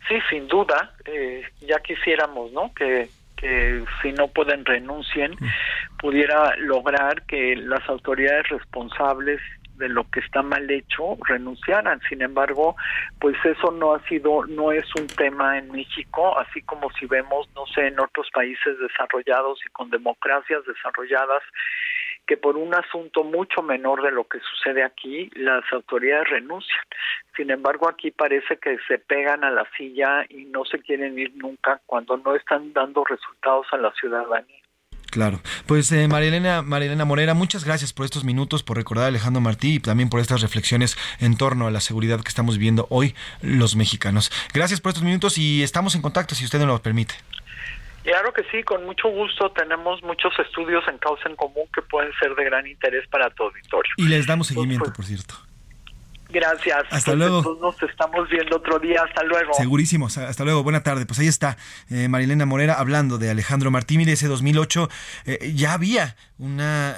Sí, sin duda. Eh, ya quisiéramos, ¿no? Que, que si no pueden renuncien, mm. pudiera lograr que las autoridades responsables de lo que está mal hecho renunciaran. Sin embargo, pues eso no ha sido, no es un tema en México, así como si vemos, no sé, en otros países desarrollados y con democracias desarrolladas, que por un asunto mucho menor de lo que sucede aquí, las autoridades renuncian. Sin embargo, aquí parece que se pegan a la silla y no se quieren ir nunca cuando no están dando resultados a la ciudadanía. Claro. Pues eh, María, Elena, Morera, muchas gracias por estos minutos, por recordar a Alejandro Martí y también por estas reflexiones en torno a la seguridad que estamos viendo hoy los mexicanos. Gracias por estos minutos y estamos en contacto si usted nos lo permite. Claro que sí, con mucho gusto. Tenemos muchos estudios en causa en común que pueden ser de gran interés para tu auditorio. Y les damos seguimiento, por cierto. Gracias. Hasta pues luego. nos estamos viendo otro día. Hasta luego. Segurísimo. Hasta luego. Buena tarde. Pues ahí está eh, Marilena Morera hablando de Alejandro Martínez. Ese 2008 eh, ya había una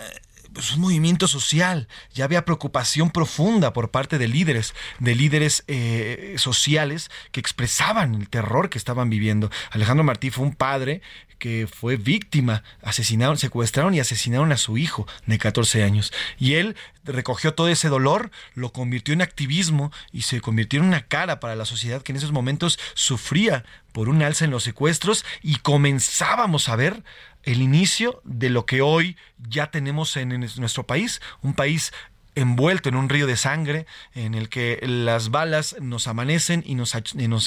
pues, un movimiento social, ya había preocupación profunda por parte de líderes, de líderes eh, sociales que expresaban el terror que estaban viviendo. Alejandro Martí fue un padre que fue víctima, asesinaron, secuestraron y asesinaron a su hijo de 14 años. Y él recogió todo ese dolor, lo convirtió en activismo y se convirtió en una cara para la sociedad que en esos momentos sufría por un alza en los secuestros y comenzábamos a ver el inicio de lo que hoy ya tenemos en, nuestro país, un país envuelto en un río de sangre, en el que las balas nos amanecen y nos,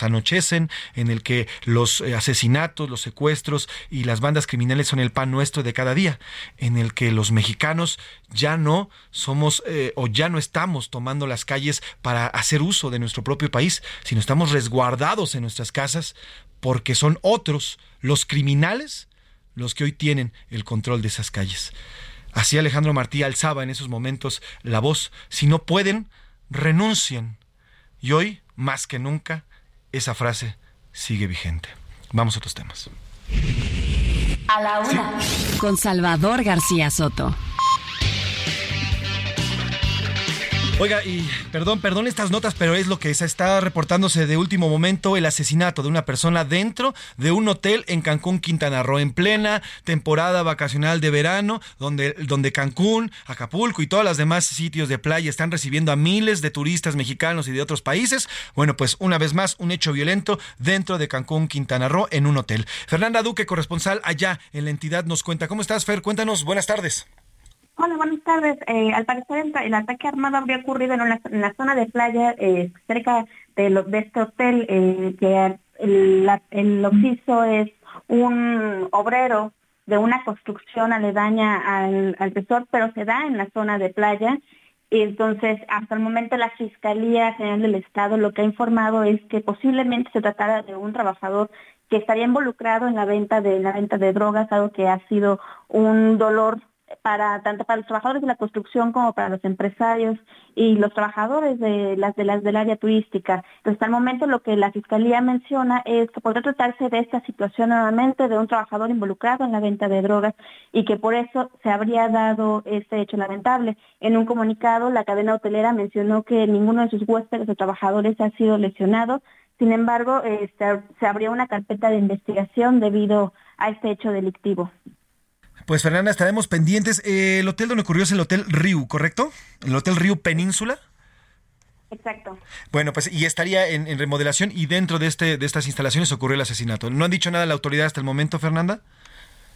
anochecen, en el que los eh, asesinatos, los secuestros y las bandas criminales son el pan nuestro de cada día, en el que los mexicanos ya no somos eh, o ya no estamos tomando las calles para hacer uso de nuestro propio país, sino estamos resguardados en nuestras casas porque son otros los criminales los que hoy tienen el control de esas calles. Así Alejandro Martí alzaba en esos momentos la voz. Si no pueden, renuncien. Y hoy, más que nunca, esa frase sigue vigente. Vamos a otros temas. A la una. Con Salvador García Soto. Oiga, y perdón, perdón estas notas, pero es lo que está reportándose de último momento, el asesinato de una persona dentro de un hotel en Cancún, Quintana Roo, en plena temporada vacacional de verano, donde, donde Cancún, Acapulco y todos los demás sitios de playa están recibiendo a miles de turistas mexicanos y de otros países. Bueno, pues una vez más, un hecho violento dentro de Cancún, Quintana Roo, en un hotel. Fernanda Duque, corresponsal allá en la entidad, nos cuenta. ¿Cómo estás, Fer? Cuéntanos, buenas tardes. Hola, buenas tardes. Eh, al parecer el, ataque armado habría ocurrido en, la zona de playa eh, cerca de, de, este hotel eh, que el, lo hizo es un obrero de una construcción aledaña al, al resort, pero se da en la zona de playa. Y entonces, hasta el momento la Fiscalía General del Estado lo que ha informado es que posiblemente se tratara de un trabajador que estaría involucrado en la venta de la venta de drogas, algo que ha sido un dolor para tanto para los trabajadores de la construcción como para los empresarios y los trabajadores de las de las del área turística. Hasta el momento lo que la fiscalía menciona es que podría tratarse de esta situación nuevamente de un trabajador involucrado en la venta de drogas y que por eso se habría dado este hecho lamentable. En un comunicado, la cadena hotelera mencionó que ninguno de sus huéspedes o trabajadores ha sido lesionado. Sin embargo, este, se abrió una carpeta de investigación debido a este hecho delictivo. Pues Fernanda, estaremos pendientes. Eh, el hotel donde ocurrió es el Hotel Riu, ¿correcto? El Hotel Riu Península. Exacto. Bueno, pues y estaría en, en, remodelación y dentro de, este, de estas instalaciones ocurrió el asesinato. ¿No han dicho nada la autoridad hasta el momento, Fernanda?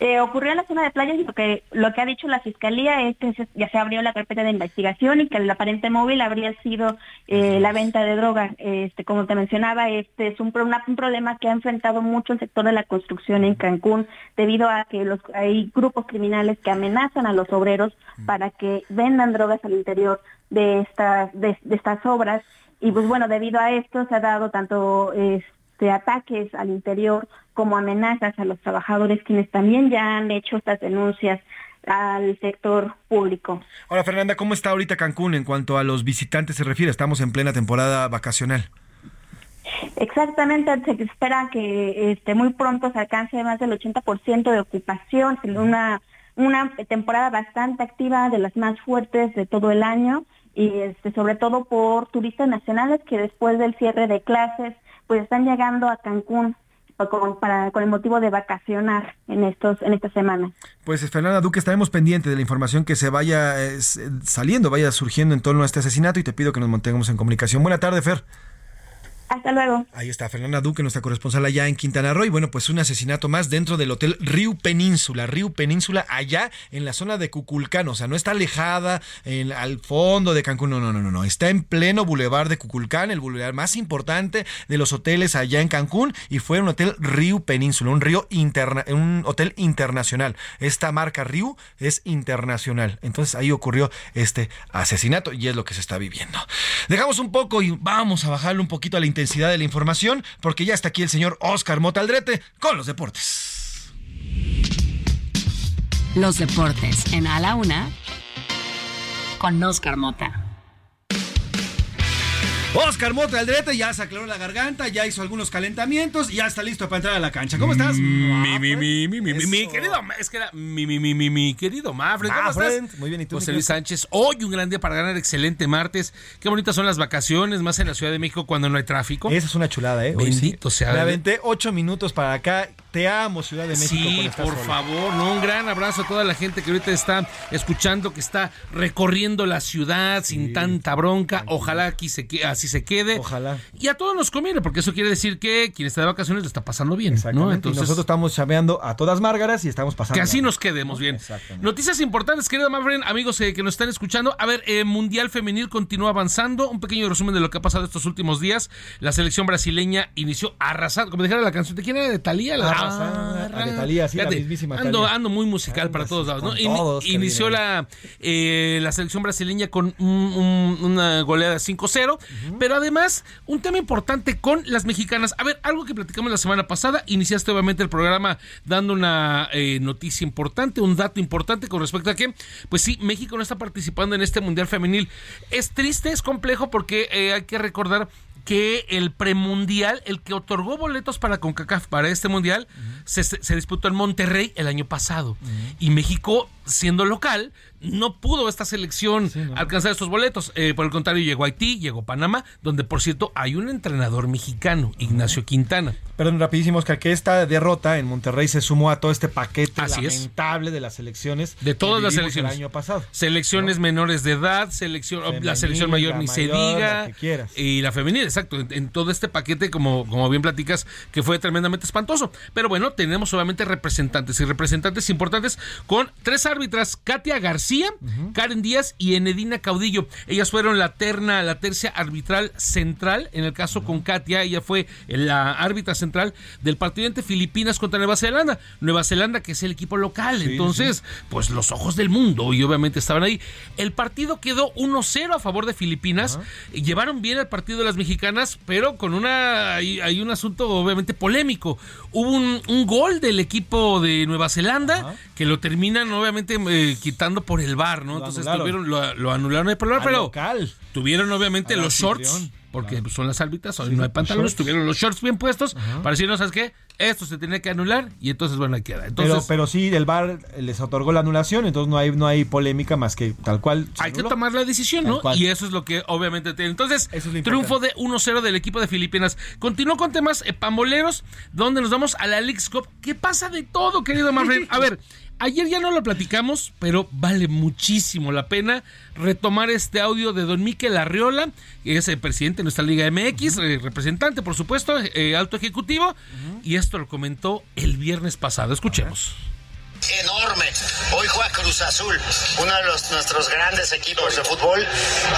Eh, ocurrió en la zona de playas y lo que, lo que ha dicho la Fiscalía es que ya se abrió la carpeta de investigación y que el aparente móvil habría sido eh, la venta de droga. Este, como te mencionaba, este es un, un, problema que ha enfrentado mucho el sector de la construcción en Cancún debido a que los, hay grupos criminales que amenazan a los obreros para que vendan drogas al interior de estas, de, estas obras. Y pues bueno, debido a esto se ha dado tanto... Este, ataques al interior como amenazas a los trabajadores quienes también ya han hecho estas denuncias al sector público. Hola Fernanda, ¿cómo está ahorita Cancún en cuanto a los visitantes se refiere? Estamos en plena temporada vacacional. Exactamente, se espera que este, muy pronto se alcance más del 80% de ocupación, una, una temporada bastante activa, de las más fuertes de todo el año, y este, sobre todo por turistas nacionales que después del cierre de clases, pues están llegando a Cancún con, para, con el motivo de vacacionar en estos en esta semana. Pues Fernanda Duque, estaremos pendientes de la información que se vaya eh, saliendo, vaya surgiendo en torno a este asesinato y te pido que nos mantengamos en comunicación. Buena tarde, Fer. Hasta luego. Ahí está Fernanda Duque, nuestra corresponsal allá en Quintana Roo. Y bueno, pues un asesinato más dentro del hotel Río Península. Río Península allá en la zona de Cuculcán. O sea, no está alejada al fondo de Cancún. No, no, no, no. Está en pleno bulevar de Cuculcán, el bulevar más importante de los hoteles allá en Cancún. Y fue un hotel Río Península, un río interna, un hotel internacional. Esta marca Río es internacional. Entonces ahí ocurrió este asesinato y es lo que se está viviendo. Dejamos un poco y vamos a bajarle un poquito a la intensidad de la información, porque ya está aquí el señor Oscar Mota Aldrete con los deportes. Los deportes en A la Una con Oscar Mota. Oscar Mota Aldrete ya se aclaró la garganta, ya hizo algunos calentamientos y ya está listo para entrar a la cancha. ¿Cómo estás? Mi, mi, mi, mi, mi, mi, querido, es que era mi, mi, mi, mi, mi querido Mafred. ¿Cómo estás? Muy bien, ¿y tú? José Luis Sánchez, hoy un gran día para ganar, excelente martes. Qué bonitas son las vacaciones, más en la Ciudad de México cuando no hay tráfico. Esa es una chulada, ¿eh? Bendito sea. Me aventé ocho minutos para acá. Te amo, Ciudad de México. Sí, por, favor, ¿no? un gran abrazo a toda la gente que ahorita está escuchando, que está recorriendo la ciudad sin tanta bronca. Ojalá aquí se, así se quede. Ojalá. Y a todos nos conviene, porque eso quiere decir que quien está de vacaciones lo está pasando bien. Exactamente. ¿no? Entonces, y nosotros estamos chameando a todas márgaras y estamos pasando. Que así nos quedemos bien. Noticias importantes, querido Mafren, amigos eh, que nos están escuchando. A ver, eh, Mundial Femenil continúa avanzando. Un pequeño resumen de lo que ha pasado estos últimos días. La selección brasileña inició arrasando. Como dijera la canción, ¿de quién era? ¿De Talía? La ah, de Talía, sí, Fíjate, la mismísima ando, ando muy musical para todos lados. ¿no? In, inició la, eh, la selección brasileña con un, un, una goleada 5-0. Uh -huh. Pero además, un tema importante con las mexicanas. A ver, algo que platicamos la semana pasada. Iniciaste obviamente el programa dando una eh, noticia importante, un dato importante con respecto a que, pues sí, México no está participando en este Mundial Femenil. Es triste, es complejo porque eh, hay que recordar que el premundial, el que otorgó boletos para CONCACAF para este mundial, uh -huh. se, se, disputó en Monterrey el año pasado. Uh -huh. Y México, siendo local, no pudo esta selección sí, no. alcanzar estos boletos. Eh, por el contrario, llegó Haití, llegó Panamá, donde por cierto hay un entrenador mexicano, Ignacio Quintana. Perdón, rapidísimo, Oscar, que esta derrota en Monterrey se sumó a todo este paquete Así lamentable es. de las selecciones. De todas las selecciones. El año pasado. Selecciones ¿no? menores de edad, selección, Femenil, la selección mayor ni mayor, se diga. La y la femenil, exacto. En, en, todo este paquete, como, como bien platicas, que fue tremendamente espantoso. Pero bueno, tenemos obviamente representantes y representantes importantes con tres árbitras, Katia García, uh -huh. Karen Díaz y Enedina Caudillo. Ellas fueron la terna, la tercia arbitral central. En el caso uh -huh. con Katia, ella fue la árbitra central del partido entre Filipinas contra Nueva Zelanda. Nueva Zelanda, que es el equipo local. Sí, Entonces, sí. pues los ojos del mundo, y obviamente estaban ahí. El partido quedó 1-0 a favor de Filipinas. Uh -huh. Llevaron bien el partido de las mexicanas, pero con una. Hay, hay un asunto obviamente polémico. Hubo un, un, gol del equipo de Nueva Zelanda que lo terminan, obviamente, eh, quitando por el bar, ¿no? Lo Entonces anularon. tuvieron, lo, lo anularon por el bar, pero local. Tuvieron obviamente los shorts porque claro. son las árbitras, hoy sí, no hay pantalones, tuvieron los shorts bien puestos Ajá. para decir, no sabes qué, esto se tenía que anular y entonces bueno, ahí queda. Entonces, pero, pero sí, el VAR les otorgó la anulación, entonces no hay, no hay polémica más que tal cual. Hay que tomar la decisión, ¿no? Y eso es lo que obviamente tiene. Entonces, es triunfo de 1-0 del equipo de Filipinas. Continuó con temas eh, pamboleros, donde nos vamos a la Leagues Cup. ¿Qué pasa de todo, querido Marlene? A ver, Ayer ya no lo platicamos, pero vale muchísimo la pena retomar este audio de don Miquel Arriola, que es el presidente de nuestra Liga MX, uh -huh. representante, por supuesto, eh, alto ejecutivo, uh -huh. y esto lo comentó el viernes pasado. Escuchemos enorme. Hoy juega Cruz Azul, uno de los, nuestros grandes equipos de fútbol.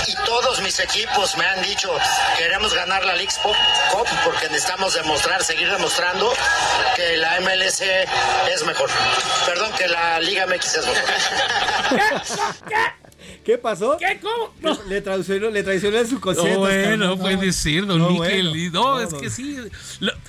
Y todos mis equipos me han dicho, queremos ganar la League Cup porque necesitamos demostrar, seguir demostrando que la MLS es mejor. Perdón, que la Liga MX es mejor. ¿Qué pasó? ¿Qué? ¿Cómo? Le, traicionó, le traicionó su coseta. No, bueno, puede decir, don no, no, es que sí.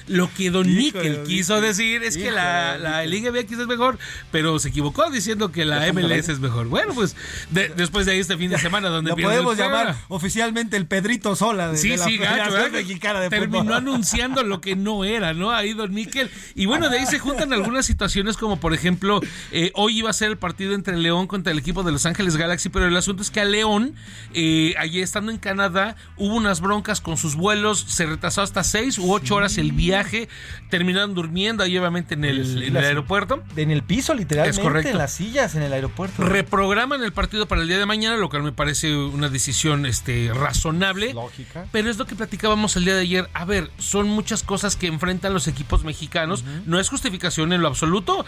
Lo, que don Níquel quiso decir es que la, la Liga MX es mejor, pero se equivocó diciendo que la MLS es mejor. Bueno, pues después de ahí este fin de semana donde Lo podemos llamar oficialmente el Pedrito Sola de, sí, la sí, gacho, de Terminó anunciando lo que no era, ¿no? Ahí don Níquel. Y bueno, de ahí se juntan algunas situaciones como por ejemplo, eh, hoy iba a ser el partido entre León contra el equipo de Los Ángeles Galaxy, pero el asunto es que a León, eh, allí estando en Canadá, hubo unas broncas con sus vuelos, se retrasó hasta seis u ocho horas el viaje, terminaron durmiendo ahí obviamente en el, aeropuerto. En el piso, literalmente, es correcto. en las sillas en el aeropuerto. Reprograman el partido para el día de mañana, lo cual me parece una decisión este, razonable. Lógica. Pero es lo que platicábamos el día de ayer. A ver, son muchas cosas que enfrentan los equipos mexicanos. No es justificación en lo absoluto.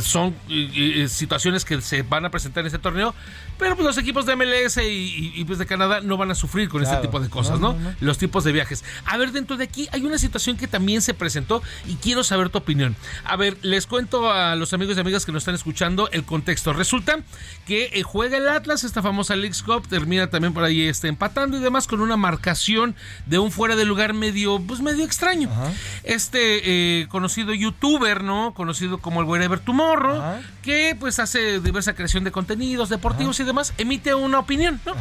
Son situaciones que se van a presentar en este torneo, pero pues los equipos de MLS y, pues de Canadá no van a sufrir con este tipo de cosas, ¿no? Los tipos de viajes. A ver, dentro de aquí hay una situación que también se presentó y quiero saber tu opinión. A ver, les cuento a los amigos y amigas que nos están escuchando el contexto. Resulta que eh, juega el Atlas, esta famosa League Cup, termina también por ahí este, empatando y demás con una marcación de un fuera de lugar medio, pues medio extraño. Este eh, conocido youtuber, ¿no? Conocido como el Wherever Tomorrow, que pues hace diversa creación de contenidos deportivos y demás, emite una opinión, ¿no?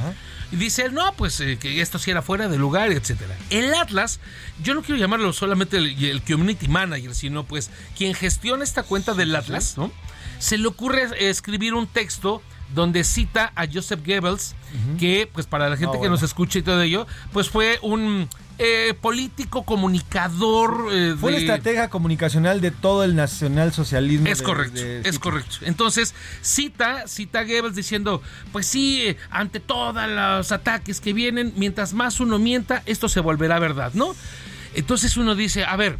Y dice él, no, pues eh, que esto sí era fuera de lugar, etcétera. El Atlas, yo no quiero llamarlo solamente el, community manager, sino pues quien gestiona esta cuenta del Atlas, ¿no? Se le ocurre escribir un texto donde cita a Joseph Goebbels, que pues para la gente que nos escucha y todo ello, pues fue un eh, político, comunicador. Eh, Fue la estratega comunicacional de todo el nacionalsocialismo. Es correcto, es correcto. Entonces, cita, cita a Goebbels diciendo, pues sí, eh, ante todos los ataques que vienen, mientras más uno mienta, esto se volverá verdad, ¿no? Entonces uno dice, a ver,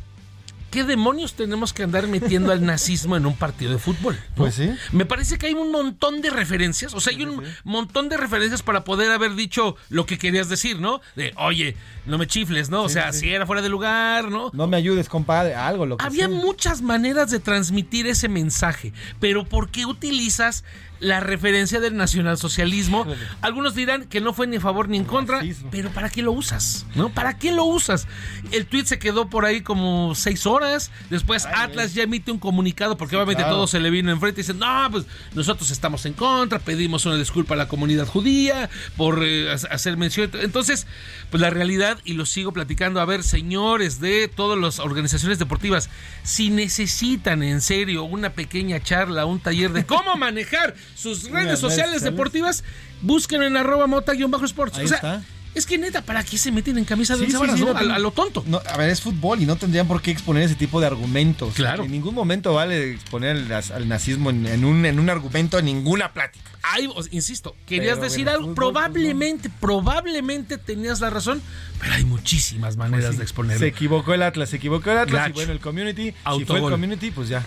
qué demonios tenemos que andar metiendo al nazismo en un partido de fútbol? Pues sí. Me parece que hay un montón de referencias, o sea, hay un montón de referencias para poder haber dicho lo que querías decir, ¿no? De, oye, no me chifles, ¿no? o sea, si era fuera de lugar, ¿no? No me ayudes, compadre, algo lo que Había muchas maneras de transmitir ese mensaje, pero ¿por qué utilizas la referencia del nacionalsocialismo. Algunos dirán que no fue ni a favor ni en contra, pero ¿para qué lo usas? ¿No? ¿Para qué lo usas? El tweet se quedó por ahí como seis horas. Después Atlas ya emite un comunicado porque obviamente todo se le vino enfrente y dicen, no, pues nosotros estamos en contra, pedimos una disculpa a la comunidad judía por eh, hacer mención. Entonces, pues la realidad, y lo sigo platicando, a ver, señores de todas las organizaciones deportivas, si necesitan en serio una pequeña charla, un taller de cómo manejar sus redes sociales deportivas, busquen en arroba mota-sports. O sea, es que neta, ¿para qué se meten en camisa de a, lo tonto. a ver, es fútbol y no tendrían por qué exponer ese tipo de argumentos. Claro. En ningún momento vale exponer al, nazismo en, un, en un argumento, en ninguna plática. Ay, insisto, querías decir algo, probablemente, probablemente tenías la razón, pero hay muchísimas maneras pues de exponerlo. Se equivocó el Atlas, se equivocó el Atlas y bueno, el community, si fue el community, pues ya.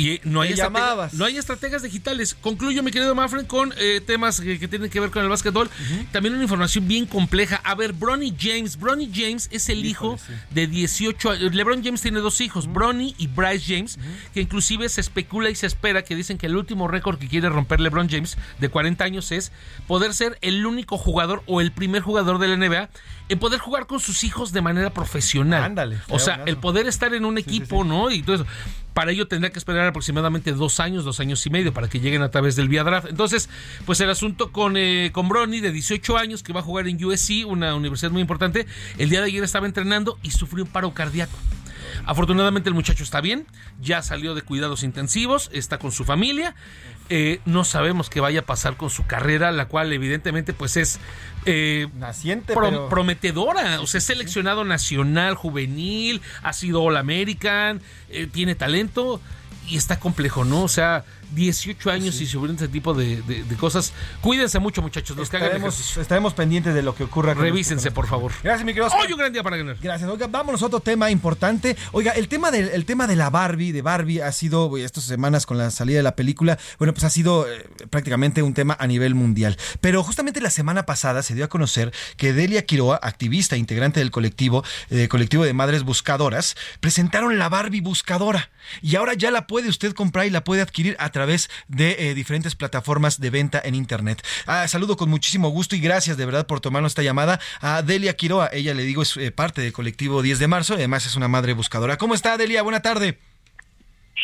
Y no hay, no hay estrategias digitales. Concluyo, mi querido Mafren, con eh, temas que, tienen que ver con el básquetbol. También una información bien compleja. A ver, Bronny James. Bronny James es el hijo de 18 años. LeBron James tiene dos hijos, Bronny y Bryce James, que inclusive se especula y se espera que dicen que el último récord que quiere romper LeBron James de 40 años es poder ser el único jugador o el primer jugador de la NBA en poder jugar con sus hijos de manera profesional. Ándale. O sea, el poder estar en un equipo, ¿no? Y todo eso. Para ello tendría que esperar aproximadamente dos años, dos años y medio para que lleguen a través del vía draft. Entonces, pues el asunto con, eh, con Bronny, de 18 años, que va a jugar en USC, una universidad muy importante, el día de ayer estaba entrenando y sufrió un paro cardíaco. Afortunadamente el muchacho está bien, ya salió de cuidados intensivos, está con su familia. Eh, no sabemos qué vaya a pasar con su carrera, la cual evidentemente pues es eh, naciente, prometedora. O sea, es seleccionado nacional, juvenil, ha sido All American, eh, tiene talento y está complejo, ¿no? O sea, 18 años y sobre ese tipo de, cosas. Cuídense mucho, muchachos. Los estaremos, estaremos pendientes de lo que ocurra. Revísense, por favor. Gracias, mi querido Hoy un gran día para ganar. Gracias. Oiga, vámonos a otro tema importante. Oiga, el tema, del, tema de la Barbie, de Barbie, ha sido, estas semanas con la salida de la película, bueno, pues ha sido eh, prácticamente un tema a nivel mundial. Pero justamente la semana pasada se dio a conocer que Delia Quiroa, activista, integrante del colectivo, eh, colectivo de madres buscadoras, presentaron la Barbie buscadora. Y ahora ya la puede puede usted comprar y la puede adquirir a través de eh, diferentes plataformas de venta en Internet. Ah, saludo con muchísimo gusto y gracias de verdad por tomarnos esta llamada a Delia Quiroa. Ella, le digo, es eh, parte del colectivo 10 de marzo y además es una madre buscadora. ¿Cómo está, Delia? Buena tarde.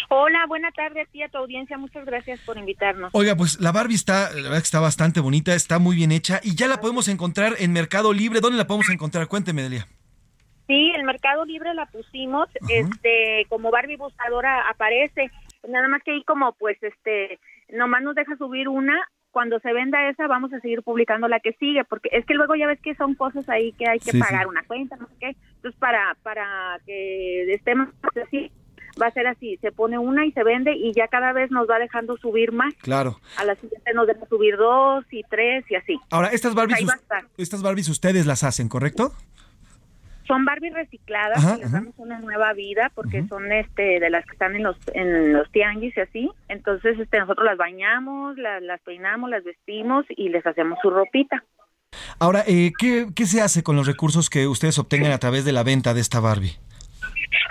Hola, buena tarde a ti, a tu audiencia. Muchas gracias por invitarnos. Oiga, pues la Barbie está, la verdad que está bastante bonita, está muy bien hecha y ya la podemos encontrar en Mercado Libre. ¿Dónde la podemos encontrar? Cuénteme, Delia. Sí, el Mercado Libre la pusimos, este, como Barbie buscadora aparece. Nada más que ahí como, pues, este, nomás nos deja subir una. Cuando se venda esa, vamos a seguir publicando la que sigue, porque es que luego ya ves que son cosas ahí que hay que Sí, pagar sí. una cuenta, no sé qué. Entonces, para, para que estemos así, va a ser así, se pone una y se vende y ya cada vez nos va dejando subir más. Claro. A la siguiente nos deja subir dos y tres y así. Ahora, estas Barbies, us- estar. estas Barbies ustedes las hacen, ¿correcto? Son Barbie recicladas, Ajá, que les ajá. damos una nueva vida porque son este de las que están en los en los tianguis y así. Entonces, este nosotros las bañamos, las, las peinamos, las vestimos y les hacemos su ropita. Ahora, eh, ¿qué, ¿qué se hace con los recursos que ustedes obtengan a través de la venta de esta Barbie?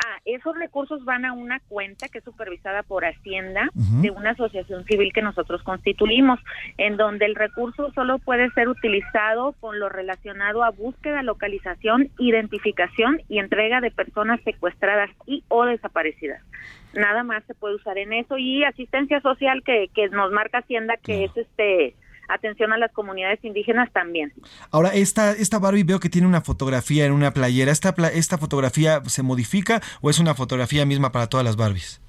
Ah, esos recursos van a una cuenta que es supervisada por Hacienda de una asociación civil que nosotros constituimos, en donde el recurso solo puede ser utilizado con lo relacionado a búsqueda, localización, identificación y entrega de personas secuestradas y o desaparecidas. Nada más se puede usar en eso y asistencia social que, que nos marca Hacienda que es este atención a las comunidades indígenas también. Ahora, esta, esta Barbie veo que tiene una fotografía en una playera. ¿Esta, ¿Esta fotografía se modifica o es una fotografía misma para todas las Barbies?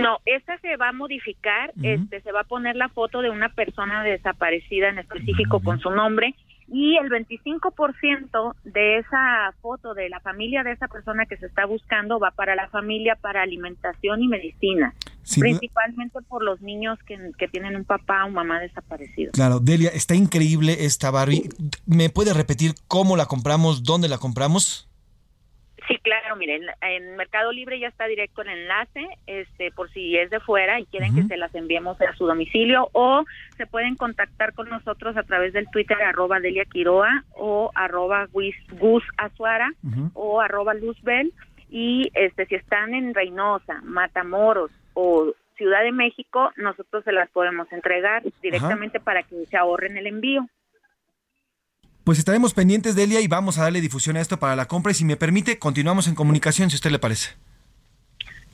No, esta se va a modificar, este, se va a poner la foto de una persona desaparecida en específico con su nombre y el 25% de esa foto de la familia de esa persona que se está buscando va para la familia para alimentación y medicina, Sin duda- principalmente por los niños que, que tienen un papá o mamá desaparecido. Claro, Delia, está increíble esta Barbie. ¿Me puede repetir cómo la compramos, dónde la compramos? Sí, claro, miren, en Mercado Libre ya está directo el enlace, este, por si es de fuera y quieren que se las enviemos a su domicilio o se pueden contactar con nosotros a través del Twitter arroba Delia Quiroa o arroba Gus Gus Azuara o arroba Luzbel y este si están en Reynosa, Matamoros o Ciudad de México, nosotros se las podemos entregar directamente para que se ahorren el envío. Pues estaremos pendientes, Delia, y vamos a darle difusión a esto para la compra. Y si me permite, continuamos en comunicación, si a usted le parece.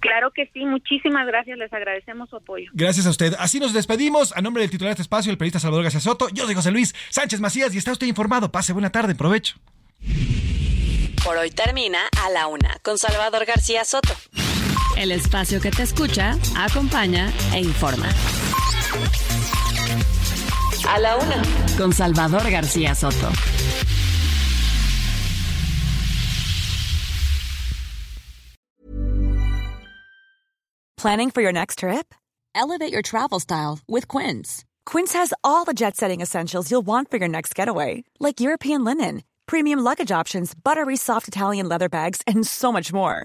Claro que sí, muchísimas gracias, les agradecemos su apoyo. Gracias a usted. Así nos despedimos. A nombre del titular de este espacio, el periodista Salvador García Soto, yo soy José Luis Sánchez Macías y está usted informado. Pase buena tarde, provecho. Por hoy termina A la Una con Salvador García Soto. El espacio que te escucha, acompaña e informa. A la Una con Salvador García Soto. Planning for your next trip? Elevate your travel style with Quince. Quince has all the jet setting essentials you'll want for your next getaway, like European linen, premium luggage options, buttery soft Italian leather bags, and so much more.